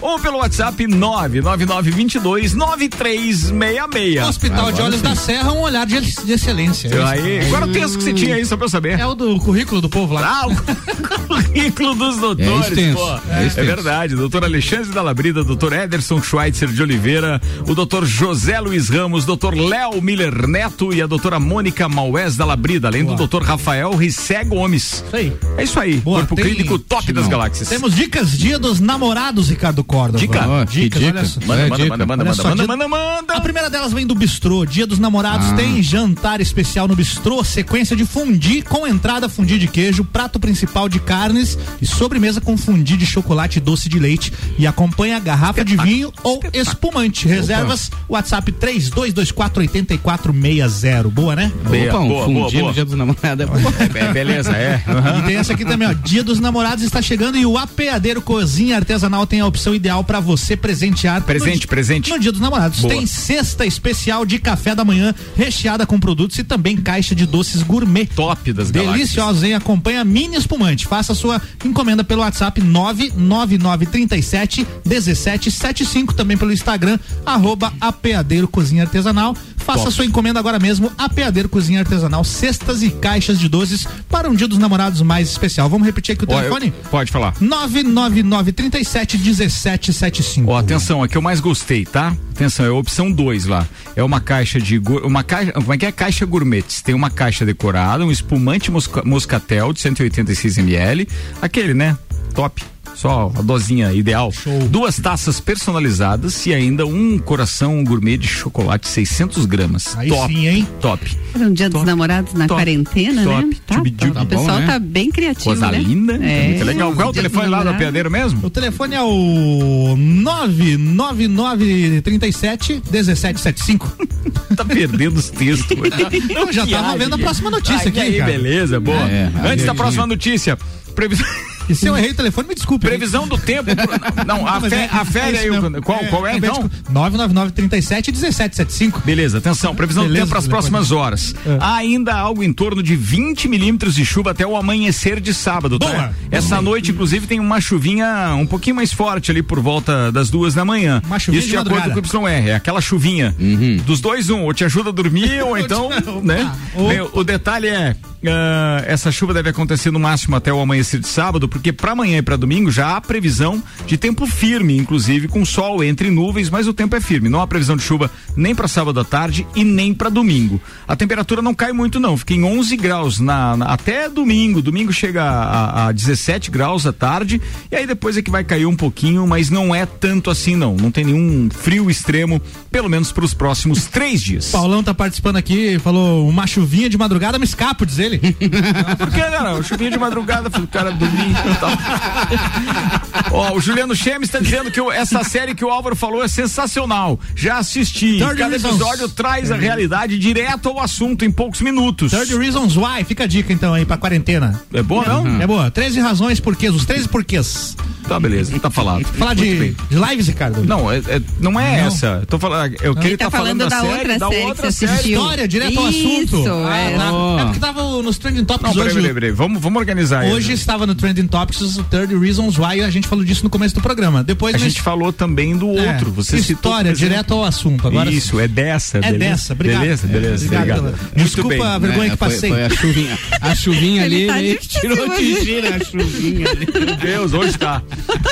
ou pelo WhatsApp 99922 9366. Hospital de Olhos da Serra, um olhar de, de excelência. Aí, qual era o texto que você tinha aí, só pra eu saber? É o do currículo do povo lá. Ah, o currículo dos doutores, É extenso, pô. é É, verdade. Doutor Alexandre da Labrida, doutor Ederson Schweitzer de Oliveira, o doutor José Luiz Ramos, doutor Léo Miller Neto e a doutora Mônica Maués da Labrida, além do doutor Rafael Rissé Gomes. Isso aí. É isso aí. Boa, Corpo tem- clínico top das galáxias. Temos dicas dia dos namorados, Ricardo Córdova. Dica? Dicas, dica. olha só. Manda, É, manda, dica. manda, manda, manda, só, manda, dia- manda, manda. A primeira delas vem do Bistrô. Dia dos Namorados Ah. tem jantar especial no Bistrô, sequência de fundi com entrada fundi de queijo, prato principal de carnes e sobremesa com fundi de chocolate e doce de leite e acompanha garrafa de vinho ou espumante. Reservas WhatsApp 3224 8460. Boa, né? Beia, Opa, um boa, fundir boa, boa. no dia dos namorados é bom. É, beleza, é. E tem essa aqui também, ó. Dia dos Namorados está chegando e o Apeadeiro Cozinha Artesanal tem a opção ideal para você presentear. Presente, no, presente. No Dia dos Namorados. Boa. Tem cesta especial de café da manhã, recheada com produtos e também caixa de doces gourmet. Top das galáxias. Deliciosos, hein? Acompanha mini espumante. Faça sua encomenda pelo WhatsApp 99937 1775, também pelo Instagram, arroba Apeadeiro Cozinha Artesanal. Faça Top. sua encomenda agora mesmo, Apeadeiro Cozinha Artesanal, cestas e caixas de doces para um dia dos namorados mais especial. Vamos repetir aqui o Ó, eu- telefone? pode falar. 99937 1775. Ó, atenção, a que eu mais gostei, tá? Atenção, é a opção 2 lá. É uma caixa de. Uma caixa. Como é que é? Caixa gourmets. Tem uma caixa decorada, um espumante mosca- moscatel de 186 ml. Aquele, né? Top. Só a dosinha ideal. Duas taças personalizadas e ainda um coração gourmet de chocolate 600 gramas. Aí top. sim, hein? Top. Era um dia dos namorados na top, quarentena, top. né? Tá, Tchubi-tchubi. tá. Tá O pessoal né? tá bem criativo, Coisa né? linda. É. Muito legal. Qual é o telefone lá do apeadeiro mesmo? O telefone é o 99937 1775. tá perdendo os textos. Não, já tava vendo a próxima notícia Ai, aqui, aí, cara. beleza, boa. É, Antes da próxima notícia, previsão. E se eu errei o telefone, me desculpe. Previsão do tempo. Não, a, Mas fé, é- a férias é aí. Qual, qual é, acabei então? de- 99937 1775. Beleza, atenção, previsão Beleza, do tempo para as próximas horas. É. Há ainda algo em torno de 20 milímetros de chuva até o amanhecer de sábado, tá? Boa. Essa noite, inclusive, tem uma chuvinha um pouquinho mais forte ali por volta das duas da manhã. Uma chuvinha Isso de de acordo com o YR, é aquela chuvinha. Dos dois, um, ou te ajuda a dormir, ou então, né? Opa. Bem, o detalhe é. ah, essa chuva deve acontecer no máximo até o amanhecer de sábado, porque para amanhã e para domingo já há previsão de tempo firme, inclusive com sol entre nuvens, mas o tempo é firme. Não há previsão de chuva nem para sábado à tarde e nem para domingo. A temperatura não cai muito não, fica em 11 graus na, na- até domingo. Domingo chega a, a 17 graus à tarde e aí depois é que vai cair um pouquinho, mas não é tanto assim não. Não tem nenhum frio extremo, pelo menos para os próximos três dias. Paulão tá participando aqui, falou uma chuvinha de madrugada, me escapo, diz ele. Por que não? Chuvinha de madrugada, pro cara dormir. Ó, o Juliano Chemes está dizendo que o- essa série que o Álvaro falou é sensacional. Já assisti. Third Cada Reasons. episódio traz a realidade direto ao assunto em poucos minutos. Third Reasons Why, fica a dica então aí pra quarentena. É boa, não? É boa. 13 razões porquês, os 13 porquês. Tá, beleza, tá falado. Falar de, de lives, Ricardo? Não, é, é- não é Não. essa. Eu tô falando, eu Ele queria tá tá falando falando da, da série, outra da série que outra você série. História, direto ao Isso, assunto. é. Ah, tá. É porque tava nos Trending Topics Não, hoje. peraí, peraí. Vamos, vamos organizar aí. Hoje estava no Trending Topics o Third Reasons Why, a gente falou disso no começo do programa. Depois A nós- gente falou também do É, outro. Você citou, História, exemplo. direto ao assunto. Agora Isso, é dessa. É beleza? dessa, obrigado. Beleza, beleza. Obrigado obrigado. Muito Desculpa bem. a vergonha É, que foi- passei. Foi a chuvinha. A chuvinha ali, tá ele tirou de gira a chuvinha ali. Meu Deus, hoje tá.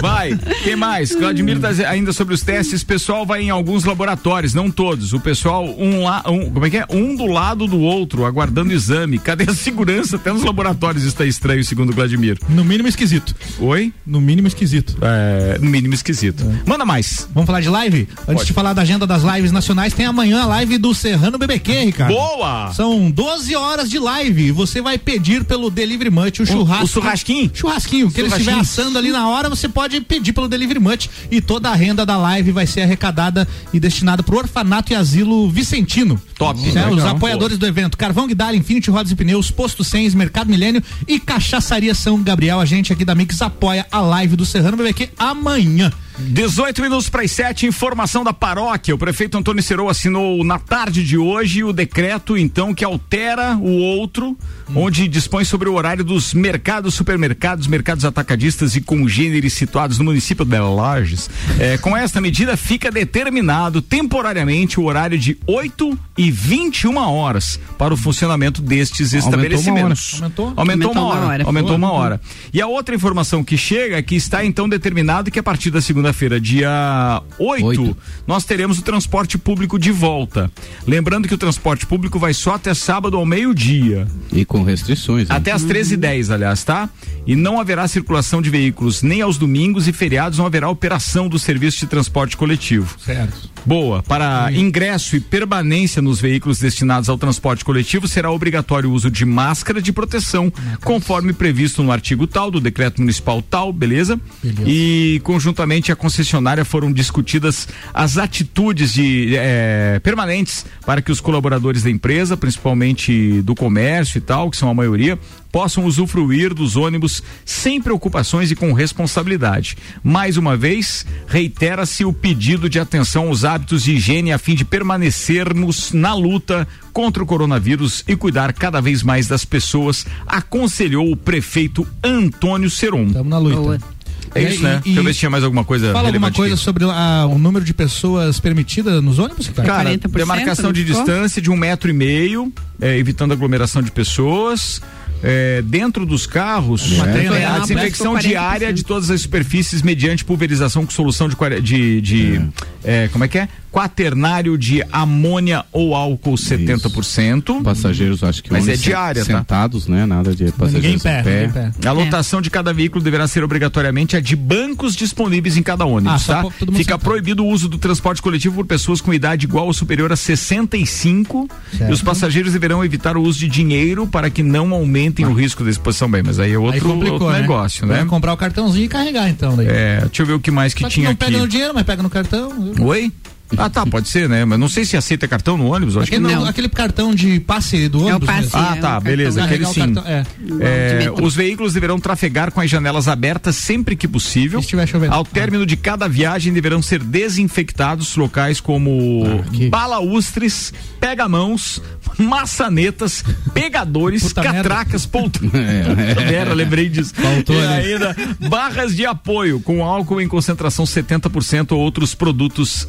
Vai, quem mais? Vladimir tá ainda sobre os testes. Pessoal vai em alguns laboratórios, não todos. O pessoal, um lá, um, como é que é? Um do lado do outro, aguardando exame. Cadê as segurança, até nos laboratórios está estranho, segundo o Vladimir. No mínimo esquisito. Oi? No mínimo esquisito. É, no mínimo esquisito. Manda mais. Vamos falar de live? Antes Pode. de falar da agenda das lives nacionais, tem amanhã a live do Serrano BBQ, Ricardo. Boa! São 12 horas de live. Você vai pedir pelo Delivery Much o churrasco. o churrasquinho? Churrasquinho. Que ele estiver assando ali na hora, você pode pedir pelo Delivery Much e toda a renda da live vai ser arrecadada e destinada pro orfanato e asilo Vicentino. Top. É, os apoiadores do evento: Carvão Guidar, Infinity Rodas e Pneus, Posto 100, Mercado Milênio e Cachaçaria São Gabriel. A gente aqui da Mix apoia a live do Serrano BBQ amanhã. 18 minutos para as 7, informação da paróquia. O prefeito Antônio Serou assinou na tarde de hoje o decreto, então, que altera o outro, onde dispõe sobre o horário dos mercados, supermercados, mercados atacadistas e congêneres situados no município de Lages. É, com esta medida, fica determinado temporariamente o horário de 8 e 21 horas para o funcionamento destes Aumentou uma estabelecimentos. hora. Aumentou? Aumentou, uma, hora. Aumentou uma Boa. hora. E a outra informação que chega é que está então determinado que a partir da segunda-feira, dia 8, Oito. nós teremos o transporte público de volta. Lembrando que o transporte público vai só até sábado ao meio-dia. E com restrições. né? Até às 13h10, aliás, tá? E não haverá circulação de veículos nem aos domingos e feriados, não haverá operação do serviço de transporte coletivo. Certo. Boa. Para ingresso e permanência nos veículos destinados ao transporte coletivo, será obrigatório o uso de máscara de proteção, conforme previsto no artigo tal do decreto municipal tal, beleza? E conjuntamente a concessionária foram discutidas as atitudes de eh, permanentes para que os colaboradores da empresa, principalmente do comércio e tal, que são a maioria, possam usufruir dos ônibus sem preocupações e com responsabilidade. Mais uma vez, reitera-se o pedido de atenção aos hábitos de higiene a fim de permanecermos na luta contra o coronavírus e cuidar cada vez mais das pessoas, aconselhou o prefeito Antônio Seron. Estamos na luta. É isso, né? E- Deixa eu ver se tinha mais alguma coisa Fala alguma coisa aqui. sobre ah, o número de pessoas permitidas nos ônibus? Cara, 40%, demarcação de ficou? distância de um metro e meio, é, evitando aglomeração de pessoas. é, dentro dos carros, É. é, Tem a desinfecção diária de todas as superfícies mediante pulverização com solução de, de, de é, como é que é? Quaternário de amônia ou álcool 70%. Passageiros, acho que Mas é diária, tá? Sentados, né? Nada de passageiros Ninguém em pé, pé. A lotação de cada veículo deverá ser obrigatoriamente a de bancos disponíveis em cada Ah, ônibus, só tá? Fica sentado. proibido o uso do transporte coletivo por pessoas com idade igual ou superior a 65 Certo. e os passageiros deverão evitar o uso de dinheiro para que não aumentem o risco da exposição bem, mas aí é Aí outro, complicou, outro né? negócio, né? Vai comprar o cartãozinho e carregar, então. Daí. É, deixa eu ver o que mais que Só que tinha não aqui. pega no dinheiro, mas pega no cartão. Oi? Ah, tá, pode ser, né? Mas não sei se aceita cartão no ônibus, acho que Aquele, não. aquele cartão de passe do ônibus. passe, mesmo. Ah, é, tá, o beleza, aquele sim. cartão, é. É, metrô. os veículos deverão trafegar com as janelas abertas sempre que possível. Se estiver chovendo. Ao término de cada viagem deverão ser desinfectados locais como Ah, balaústres, pega-mãos, maçanetas, pegadores, Puta catracas, poltronas. É, é. Merda, lembrei disso. Faltou, e né? ainda barras de apoio com álcool em concentração 70% ou outros produtos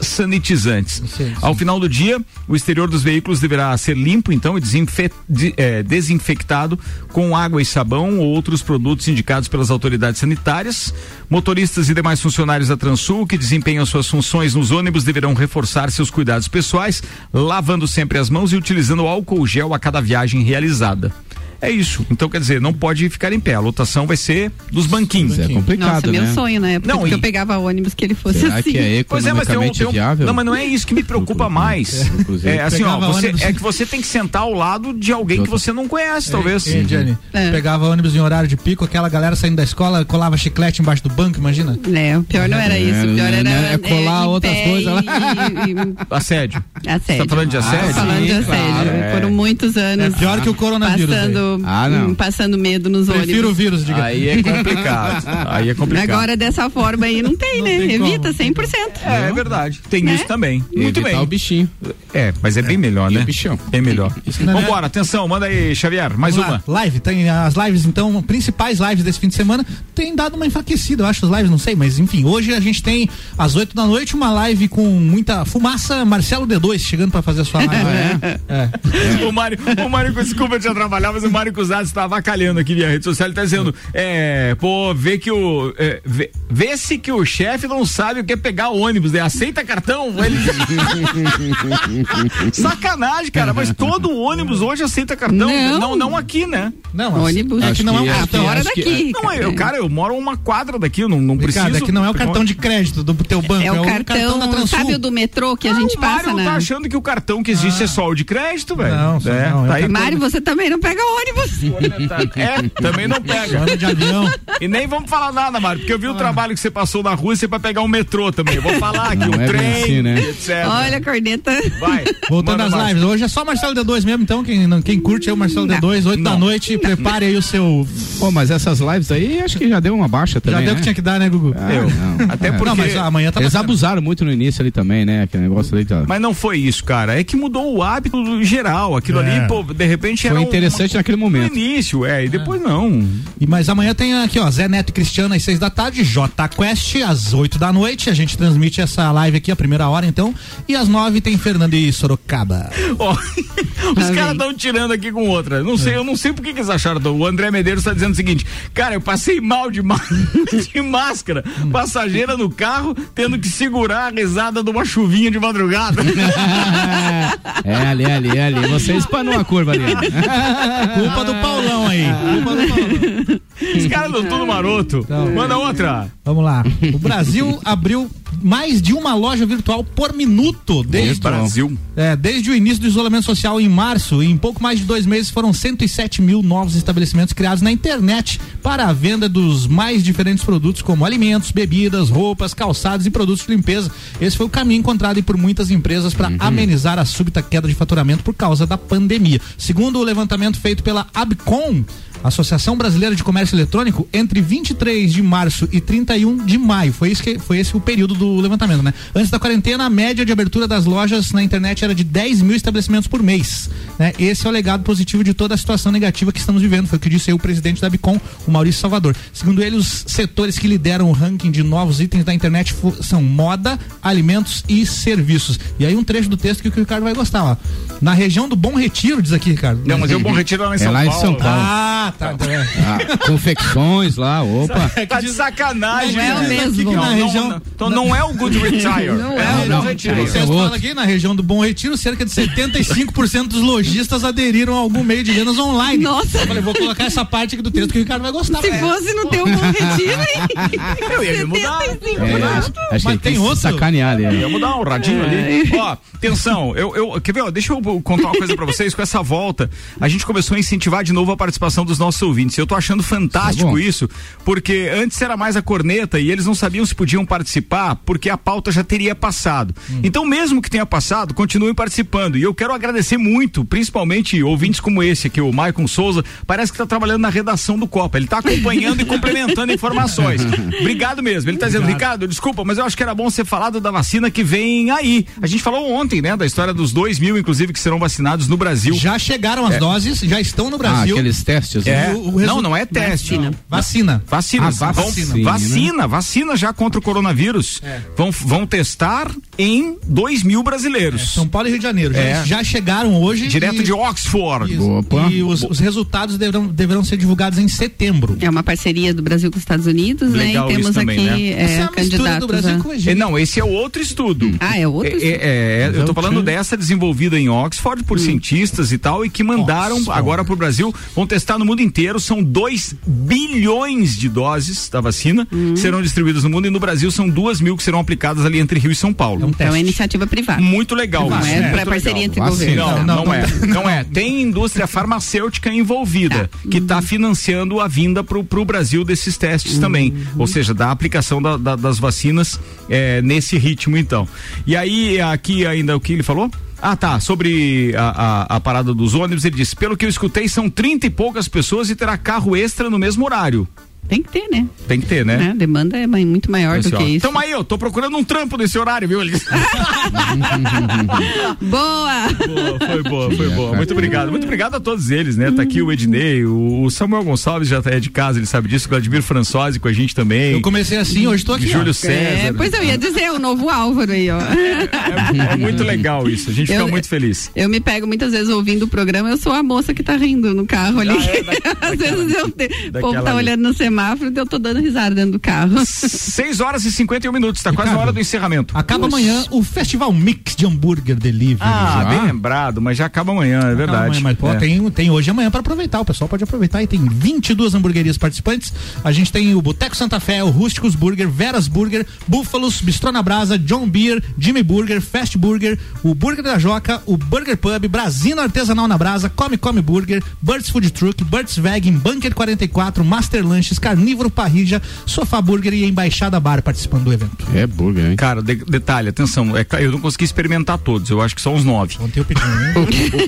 sanitizantes. Sim, sim. Ao final do dia, o exterior dos veículos deverá ser limpo, então, e desinfe- de- eh, desinfectado com água e sabão ou outros produtos indicados pelas autoridades sanitárias. Motoristas e demais funcionários da Transul que desempenham suas funções nos ônibus deverão reforçar seus cuidados pessoais, lavando sempre as mãos e utilizando álcool gel a cada viagem realizada. É isso. Então, quer dizer, não pode ficar em pé. A lotação vai ser dos banquinhos. É complicado, Nossa, meu né? sonho na época Não, e- eu pegava ônibus que ele fosse Será assim. que é Pois é, mas tem um, tem um- viável? Não, mas não é isso que me preocupa mais. Inclusive. É assim, ó, você, ônibus- é que você tem que sentar ao lado de alguém que você não conhece, talvez. Ei, Jenny, É. pegava ônibus em horário de pico, aquela galera saindo da escola colava chiclete embaixo do banco, imagina? É, o pior não era isso, o pior É, era né, é colar outras coisas lá. E, e, Assédio. assédio. Você tá falando de assédio? Tô falando de Sim, assédio. claro, é. Foram muitos anos. É pior que o coronavírus. Passando, Ah, não. hum, passando medo nos Prefiro o ônibus. vírus, diga. Aí é complicado. Aí é complicado. Agora dessa forma aí não tem, né? tem Evita como. 100%. É, é verdade. Tem Né? isso também. Muito Evitar bem. o bichinho. É, mas é bem melhor, E né? o bichão. Bem melhor. não é- Vambora, atenção, manda aí, Xavier, mais Vamos uma. lá, Live, tem as lives, então, principais lives desse fim de semana, tem dado uma enfraquecida, eu acho, as lives, não sei, mas enfim, hoje a gente tem às 8 da noite uma live com muita fumaça, Marcelo D2 chegando pra fazer a sua live. é. O Mário, o Mário, desculpa te atrapalhar, mas o Mário Cusado está avacalhando aqui via rede social, ele tá dizendo, é, pô, vê que o, é, vê, vê se que o chefe não sabe o que é pegar ônibus, né? Aceita cartão? Ele... Sacanagem, cara, mas todo ônibus hoje aceita cartão, Não. não, não aqui, né? Não, Ônibus. É que não é um Acho que- cartão. Que- daqui. Não, eu, cara, eu moro a uma quadra daqui, eu não, não preciso. É que não é o cartão de crédito do teu banco, É o cartão, da Transul. sabe o do metrô que a gente o passa, Mário né? tá achando que o cartão que existe é só o de crédito, velho. Não, só é, não, é tá aí Mário, você também não pega ônibus. É, também não pega. De avião. E nem vamos falar nada, Mário, porque eu vi o trabalho que você passou na Rússia pra pegar um metrô também. Eu vou falar aqui, Não o é trem, assim, né? etc. Olha a corneta. Vai. Voltando às lives, hoje é só Marcelo D2 mesmo, então quem, não- quem curte aí o Marcelo Não. D2, 8 da Não. noite, prepare aí o seu. Pô, mas essas lives aí acho que já deu uma baixa também. Já deu o né? que tinha que dar, né, Gugu? Ah, Eu. não. Até É. porque. Não, mas amanhã tá Eles bacana. abusaram muito no início ali também, né? Aquele negócio ali. Tá... Mas não foi isso, cara. É que mudou o hábito geral. Aquilo É. ali, pô, de repente Foi era. um- interessante naquele No momento. início, é, e depois não. E mas amanhã tem aqui, ó, Zé Neto e Cristiano às 6 da tarde, J Quest às 8 da noite. A gente transmite essa live aqui a primeira hora, então. E às 9 tem Fernando e Sorocaba. Ó, os Lá caras estão tirando aqui com outra. Não sei, eu não sei por que, eles acharam. O André Medeiros está dizendo o seguinte: cara, eu passei mal de, má- de máscara, passageira no carro, tendo que segurar a risada de uma chuvinha de madrugada. é, ali, ali, ali. Você espanou a curva ali. Culpa do Paulão aí. Culpa do Paulão. Os caras tudo maroto. Manda outra. Vamos lá. O Brasil abriu mais de uma loja virtual por minuto desde, Brasil. é, desde o início do isolamento social em março. Em pouco mais de dois meses foram 107 mil novos estabelecimentos criados na internet para a venda dos mais diferentes produtos, como alimentos, bebidas, roupas, calçados e produtos de limpeza. Esse foi o caminho encontrado por muitas empresas para amenizar a súbita queda de faturamento por causa da pandemia. Segundo o levantamento feito pela Abcom, Associação Brasileira de Comércio Eletrônico, entre 23 de março e 31 de maio. Foi, isso que, foi esse o período do levantamento, né? Antes da quarentena, a média de abertura das lojas na internet era de 10 mil estabelecimentos por mês. Né? Esse é o legado positivo de toda a situação negativa que estamos vivendo. Foi o que disse aí o presidente da Bicom, o Maurício Salvador. Segundo ele, os setores que lideram o ranking de novos itens da internet são moda, alimentos e serviços. E aí um trecho do texto que o Ricardo vai gostar, ó. Na região do Bom Retiro, diz aqui, Ricardo. Não, mas é o Bom Retiro lá em É São lá em Paulo. São Paulo. Ah, tá. tá. É. Ah, confecções lá, opa. Tá de sacanagem, Não é o né? mesmo. Não, Na não, região- não. Então não é o Good Retire. Não é o o Good. Retire. O Esse é texto outro. fala aqui, na região do Bom Retiro, cerca de 75% dos lojistas aderiram a algum meio de vendas online. Nossa. Eu falei, vou colocar essa parte aqui do texto que o Ricardo vai gostar. Se É. fosse no teu bom retiro, hein? Eu ia me mudar. 75 É, acho, acho Mas que tem outro? sacanear ali. é. Ia dar um radinho ali. Ó, atenção, eu, eu, quer ver, ó, deixa eu contar uma coisa pra vocês, com essa volta, a gente começou a incentivar de novo a participação dos nossos ouvintes. Eu tô achando fantástico Tá isso, porque antes era mais a corneta e eles não sabiam se podiam participar, porque a pauta já teria passado. Então, mesmo que tenha passado, continuem participando. E eu quero agradecer muito, principalmente ouvintes como esse aqui, o Maicon Souza, parece que tá trabalhando na redação do Copa. Ele tá acompanhando e complementando informações. Obrigado mesmo. Ele tá dizendo, Ricardo, desculpa, mas eu acho que era bom ser falado da vacina que vem aí. A gente falou ontem, né, da história dos dois mil, inclusive, que serão vacinados no Brasil. Já chegaram as É. doses, já estão no Ah, Brasil. aqueles testes. É. né? o- o Não, não é teste. Vacina. Vacina. Vacina. Ah, Vão- vacina, né? vacina, vacina já contra o coronavírus. Vão, vão testar em 2 mil brasileiros. São Paulo e Rio de Janeiro. Já, É. já chegaram hoje. Direto e- de Oxford. Isso. E os, os resultados deverão, deverão ser divulgados em setembro. É uma parceria do Brasil com os Estados Unidos, Legal né? E temos isso também, aqui né? é, Essa é candidatos. do Brasil a- com o É, Egito. não, esse é outro estudo. Ah, é outro? É, é, é, eu tô falando dessa desenvolvida em Oxford por cientistas e tal, e que mandaram agora pro Brasil, vão testar no mundo inteiro, são 2 bilhões de doses da vacina que serão distribuídas no mundo, e no Brasil são duas mil que serão aplicadas ali entre Rio e São Paulo. um Então é iniciativa privada. Muito legal. Não isso, é muito parceria entre Vacina. governos. Não, não, não, é. Não é. Tem indústria farmacêutica envolvida que está financiando a vinda pro, pro Brasil desses testes também. Ou seja, da aplicação da- da- das vacinas é, nesse ritmo, então. E aí, aqui ainda o que ele falou? Ah, tá. Sobre a, a, a parada dos ônibus, ele disse: pelo que eu escutei, são 30 e poucas pessoas e terá carro extra no mesmo horário. Tem que ter, né? Tem que ter, né? A demanda é muito maior do que isso. Então aí, eu tô procurando um trampo nesse horário, viu? Ele- Boa! Boa, foi boa, foi boa. Muito obrigado. Muito obrigado a todos eles, né? Tá aqui o Ednei, o Samuel Gonçalves já é de casa, ele sabe disso, o Vladimir Françosi com a gente também. Eu comecei assim, hoje tô aqui. Júlio ó. César. É, pois eu ia dizer, o novo Álvaro aí, ó. É muito legal isso, a gente fica Eu- muito feliz. Eu me pego muitas vezes ouvindo o programa, eu sou a moça que tá rindo no carro ali. Às vezes eu te... o povo daquela tá ali. olhando no semáforo e eu tô dando risada dentro do carro. 6 horas e 51 minutos, tá quase na hora do encerramento. Acaba amanhã o Festival Mix de Hambúrguer Delivery. Ah, Já. bem lembrado, mas já acaba amanhã, é verdade. Calma aí, mas pô, É. tem, tem hoje e amanhã para aproveitar. O pessoal pode aproveitar e tem 22 hamburguerias participantes. A gente tem o Boteco Santa Fé, o Rústicos Burger, Veras Burger, Búfalos, Bistrô na Brasa, John Beer, Jimmy Burger, Fast Burger, o Burger da Joca, o Burger Pub, Brasino Artesanal na Brasa, Come Come Burger, Birds Food Truck, Birds Vegan, Bunker 44, Master Lanches, Carnívoro Parrija, Sofá Burger e Embaixada Bar participando do evento. É burger, hein? Cara, de- detalhe, atenção, é, eu não consegui experimentar todos, eu acho que são uns nove. Ontem eu pedi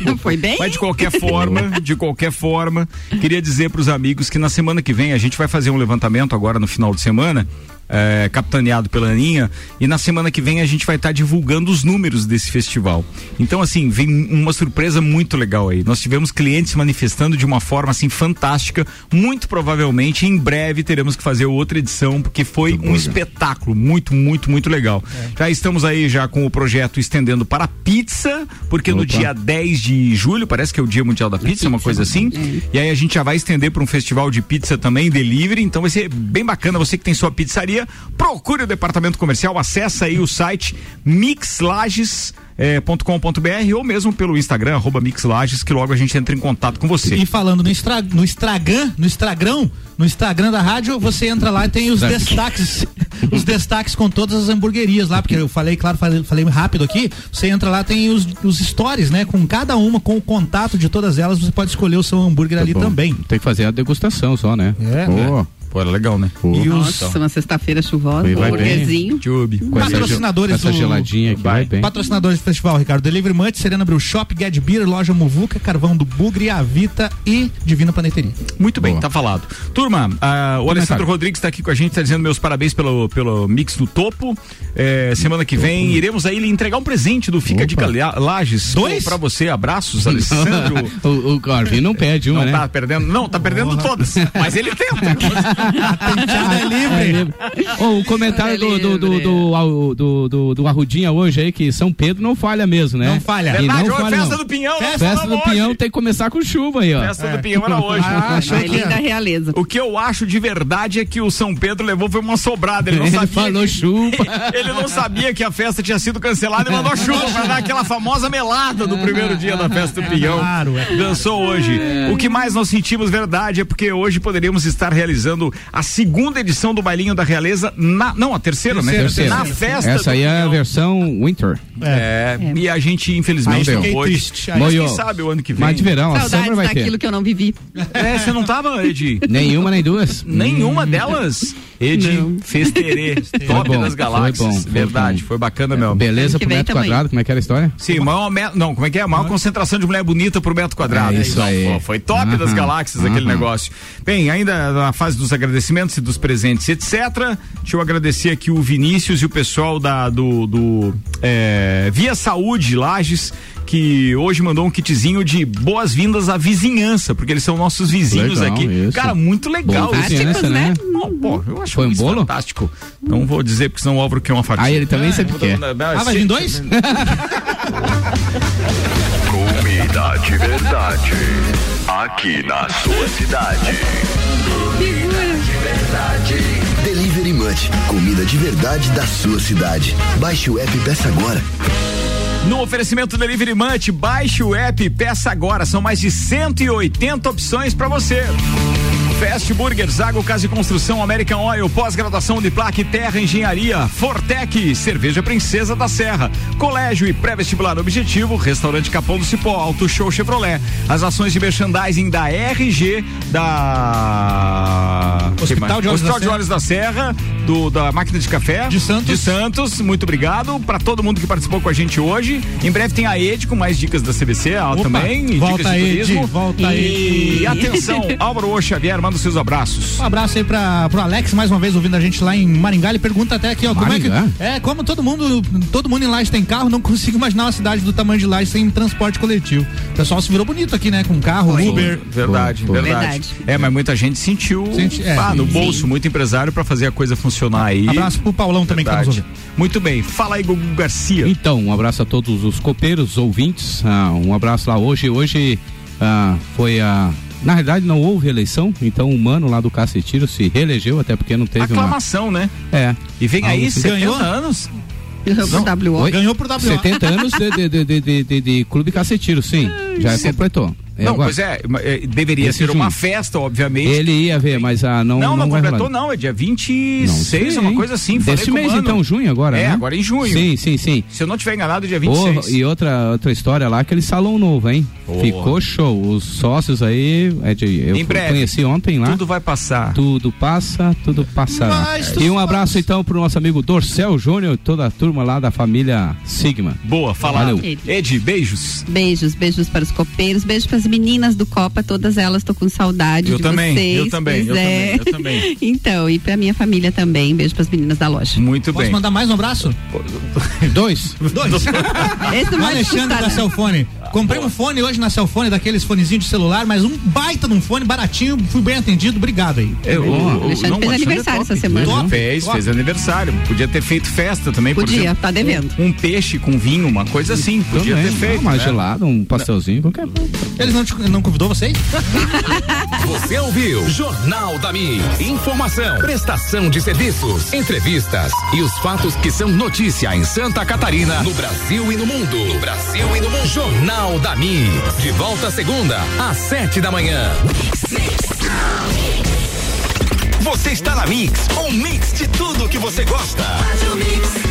um. Foi bem? Mas de qualquer forma, de qualquer forma, queria dizer para os amigos que na semana que vem a gente vai fazer um levantamento agora no final de semana. É, capitaneado pela Aninha e na semana que vem a gente vai estar divulgando os números desse festival. Então assim, vem uma surpresa muito legal aí. Nós tivemos clientes se manifestando de uma forma assim fantástica. Muito provavelmente em breve teremos que fazer outra edição porque foi um espetáculo muito, muito, muito legal. Já estamos aí já com o projeto estendendo para a pizza, porque no Opa. dia 10 de julho, parece que é o Dia Mundial da Pizza, uma coisa assim. E aí a gente já vai estender para um festival de pizza também, delivery, então vai ser bem bacana. Você que tem sua pizzaria, procure o departamento comercial, acessa aí o site mixlages eh, ponto com ponto BR ou mesmo pelo Instagram, arroba Mixlages, que logo a gente entra em contato com você. E falando no, Instra, no Instagram, no Instagram, no Instagram da rádio, você entra lá e tem os destaques, os destaques com todas as hamburguerias lá, porque eu falei, claro, falei, falei rápido aqui. Você entra lá, tem os, os stories, né? Com cada uma, com o contato de todas elas, você pode escolher o seu hambúrguer ali Bom, também. Tem que fazer a degustação só, né? É. Pô, Pô, era legal, né? pô. E os Nossa, uma sexta-feira chuvosa, um vai. Com essa patrocinadores essa do- geladinha aqui vai bem. patrocinadores do festival, Ricardo. Delivery Munch, Serena Brew Shop, Get Beer, Loja Muvuca, Carvão do Bugre, Avita e Divina Paneteria. Muito bem, Boa. tá falado. Turma, ah, o Alessandro Rodrigues tá aqui com a gente, tá dizendo meus parabéns pelo, pelo mix do topo. É, semana que vem iremos aí lhe entregar um presente do Fica Opa. Dica La- Lages. Dois? Pra você, abraços, Alessandro. o, o Corvin não pede uma, Não né? tá perdendo, não, tá perdendo todas, mas ele tenta. é livre. Ô, o comentário do, do, do, do, ao- do, do, do Arrudinha hoje aí, que São Pedro não falha mesmo, né? Não falha. Verdade, não hoje, falha, festa não. do Pinhão, nós Festa do Pinhão tem que começar com chuva aí, ó. Festa do Pinhão era hoje. Ah, achei Vai que linda realeza. O que eu acho de verdade é que o São Pedro levou foi uma sobrada. Ele não Ele sabia. falou que- chupa. Ele não sabia que a festa tinha sido cancelada e mandou chuva pra dar aquela famosa melada do primeiro dia da festa do Pinhão. Claro, é. Dançou hoje. O que mais nós sentimos verdade é porque hoje poderíamos estar realizando a segunda edição do Bailinho da Realeza na. Não, a terceira, né? Terceira, Na terceira. festa. Essa aí é a versão winter. É, e a gente infelizmente não triste. Mas quem sabe o ano que vem. Mas de verão, a Saudades summer vai daquilo ter. que eu não vivi. É, você não tava, Edi? Nenhuma nem duas. Nenhuma delas. Não. Festerê, top bom, das foi galáxias. bom, foi Verdade, bom. foi bacana mesmo. Beleza pro metro também. quadrado, como é que era a história? Sim, maior me- não, como é que é? A maior concentração de mulher bonita por metro quadrado. É isso aí. pô, Foi top das Aham, galáxias aquele aham. negócio. Bem, ainda na fase dos agradecimentos e dos presentes, etc. Deixa eu agradecer aqui o Vinícius e o pessoal da do, do é, Via Saúde Lages que hoje mandou um kitzinho de boas-vindas à vizinhança, porque eles são nossos vizinhos Legal, aqui. isso. Cara, muito legal. Boa isso. vizinhança, né? Não, pô, eu acho Foi um isso bolo? fantástico. Não vou dizer porque senão o Álvaro quer uma fatia. Aí ele também sempre quer. Ah, vai vir dois? Comida de verdade. Aqui na sua cidade. Delivery Munch, comida de verdade da sua cidade. Baixe o app e peça agora. No oferecimento Delivery Munch, baixe o app e peça agora. São mais de 180 opções para você. Fast Burger, Zago Casa e Construção, American Oil, pós-graduação de placa e terra, engenharia, Fortec, cerveja Princesa da Serra, colégio e pré-vestibular objetivo, restaurante Capão do Cipó, Auto Show Chevrolet, as ações de merchandising da RG, da Hospital de Olhos Hospital da de Olhos da Serra, do, da máquina de café. De Santos. De Santos, muito obrigado para todo mundo que participou com a gente hoje. Em breve tem a Ed com mais dicas da CBC, Opa, também, e volta dicas de Ed, turismo. volta e Ed. atenção, Álvaro. Xavier, manda os seus abraços. Um abraço aí pra, pro Alex, mais uma vez ouvindo a gente lá em Maringá. Ele pergunta até aqui, ó, como é que. Maringá? É, como todo mundo, todo mundo em Lages tem carro, não consigo imaginar uma cidade do tamanho de Lages sem transporte coletivo. O pessoal se virou bonito aqui, né? Com carro, Uber. Verdade, Foi, foi. verdade, Verdade. É, mas muita gente sentiu Sente- é. ah, no Sim. bolso, muito empresário pra fazer a coisa funcionar aí. Abraço pro Paulão também que tá nos Verdade. Muito bem, fala aí, Gugu Garcia. Então, um abraço a todos os copeiros, ouvintes. ah, um abraço lá hoje. Hoje ah, foi a. Na realidade, não houve eleição, então o mano lá do Cacetiro se reelegeu, até porque não teve uma. Aclamação, né? É. E vem aí, Algo- 70 Ganhou? anos. Ganhou Oi? Ganhou por WO. 70 anos de, de, de, de, de, de- de Clube Cacetiro, sim. Já Cê- completou. É não, agora. pois é, é, deveria Esse ser uma junho. festa, obviamente. Ele ia ver, mas ah, não. não, não, vai completou, rolar. não. É dia 26, Não uma coisa assim. Desse mês, mano. então, junho agora, É, né? agora em junho. Sim, sim, sim. Se eu não tiver enganado, é dia Ô, 26. e outra, outra história lá, aquele salão novo, hein? Boa. Ficou show. Os sócios aí, é de- eu breve. conheci ontem lá. Tudo vai passar. Tudo passa, tudo tu E um abraço então pro nosso amigo Dorcel Júnior, toda a turma lá da família Sigma. Boa, falado. Valeu. Ed, beijos. Beijos, beijos para os copeiros, beijos para as meninas do Copa, todas elas, tô com saudade Eu de também, vocês. eu também, pois eu é. também, eu também. então, e pra minha família também, beijo para as meninas da loja. Muito Posso mandar mais um abraço? Dois. Dois. Esse não Alexandre da? Cellfone. Comprei um fone hoje na Cellfone, daqueles fonezinhos de celular, mas um baita de um fone baratinho, fui bem atendido, obrigado aí. É, o, o, Alexandre não, fez o aniversário é top. essa semana. Top, Fez, top. fez aniversário. Podia ter feito festa também, por Podia, exemplo. tá devendo. Um, um peixe com vinho, uma coisa assim. Podia Também, ter feito. mais né? gelado, um pastelzinho, qualquer coisa. Eles não, te- não convidou vocês? Você ouviu Jornal da Mi. Informação, prestação de serviços, entrevistas e os fatos que são notícia em Santa Catarina, no Brasil e no mundo. No Brasil e no mundo. Jornal da Mi. De volta segunda, às sete da manhã. Você está na Mix, um mix de tudo que você gosta. Faz o mix.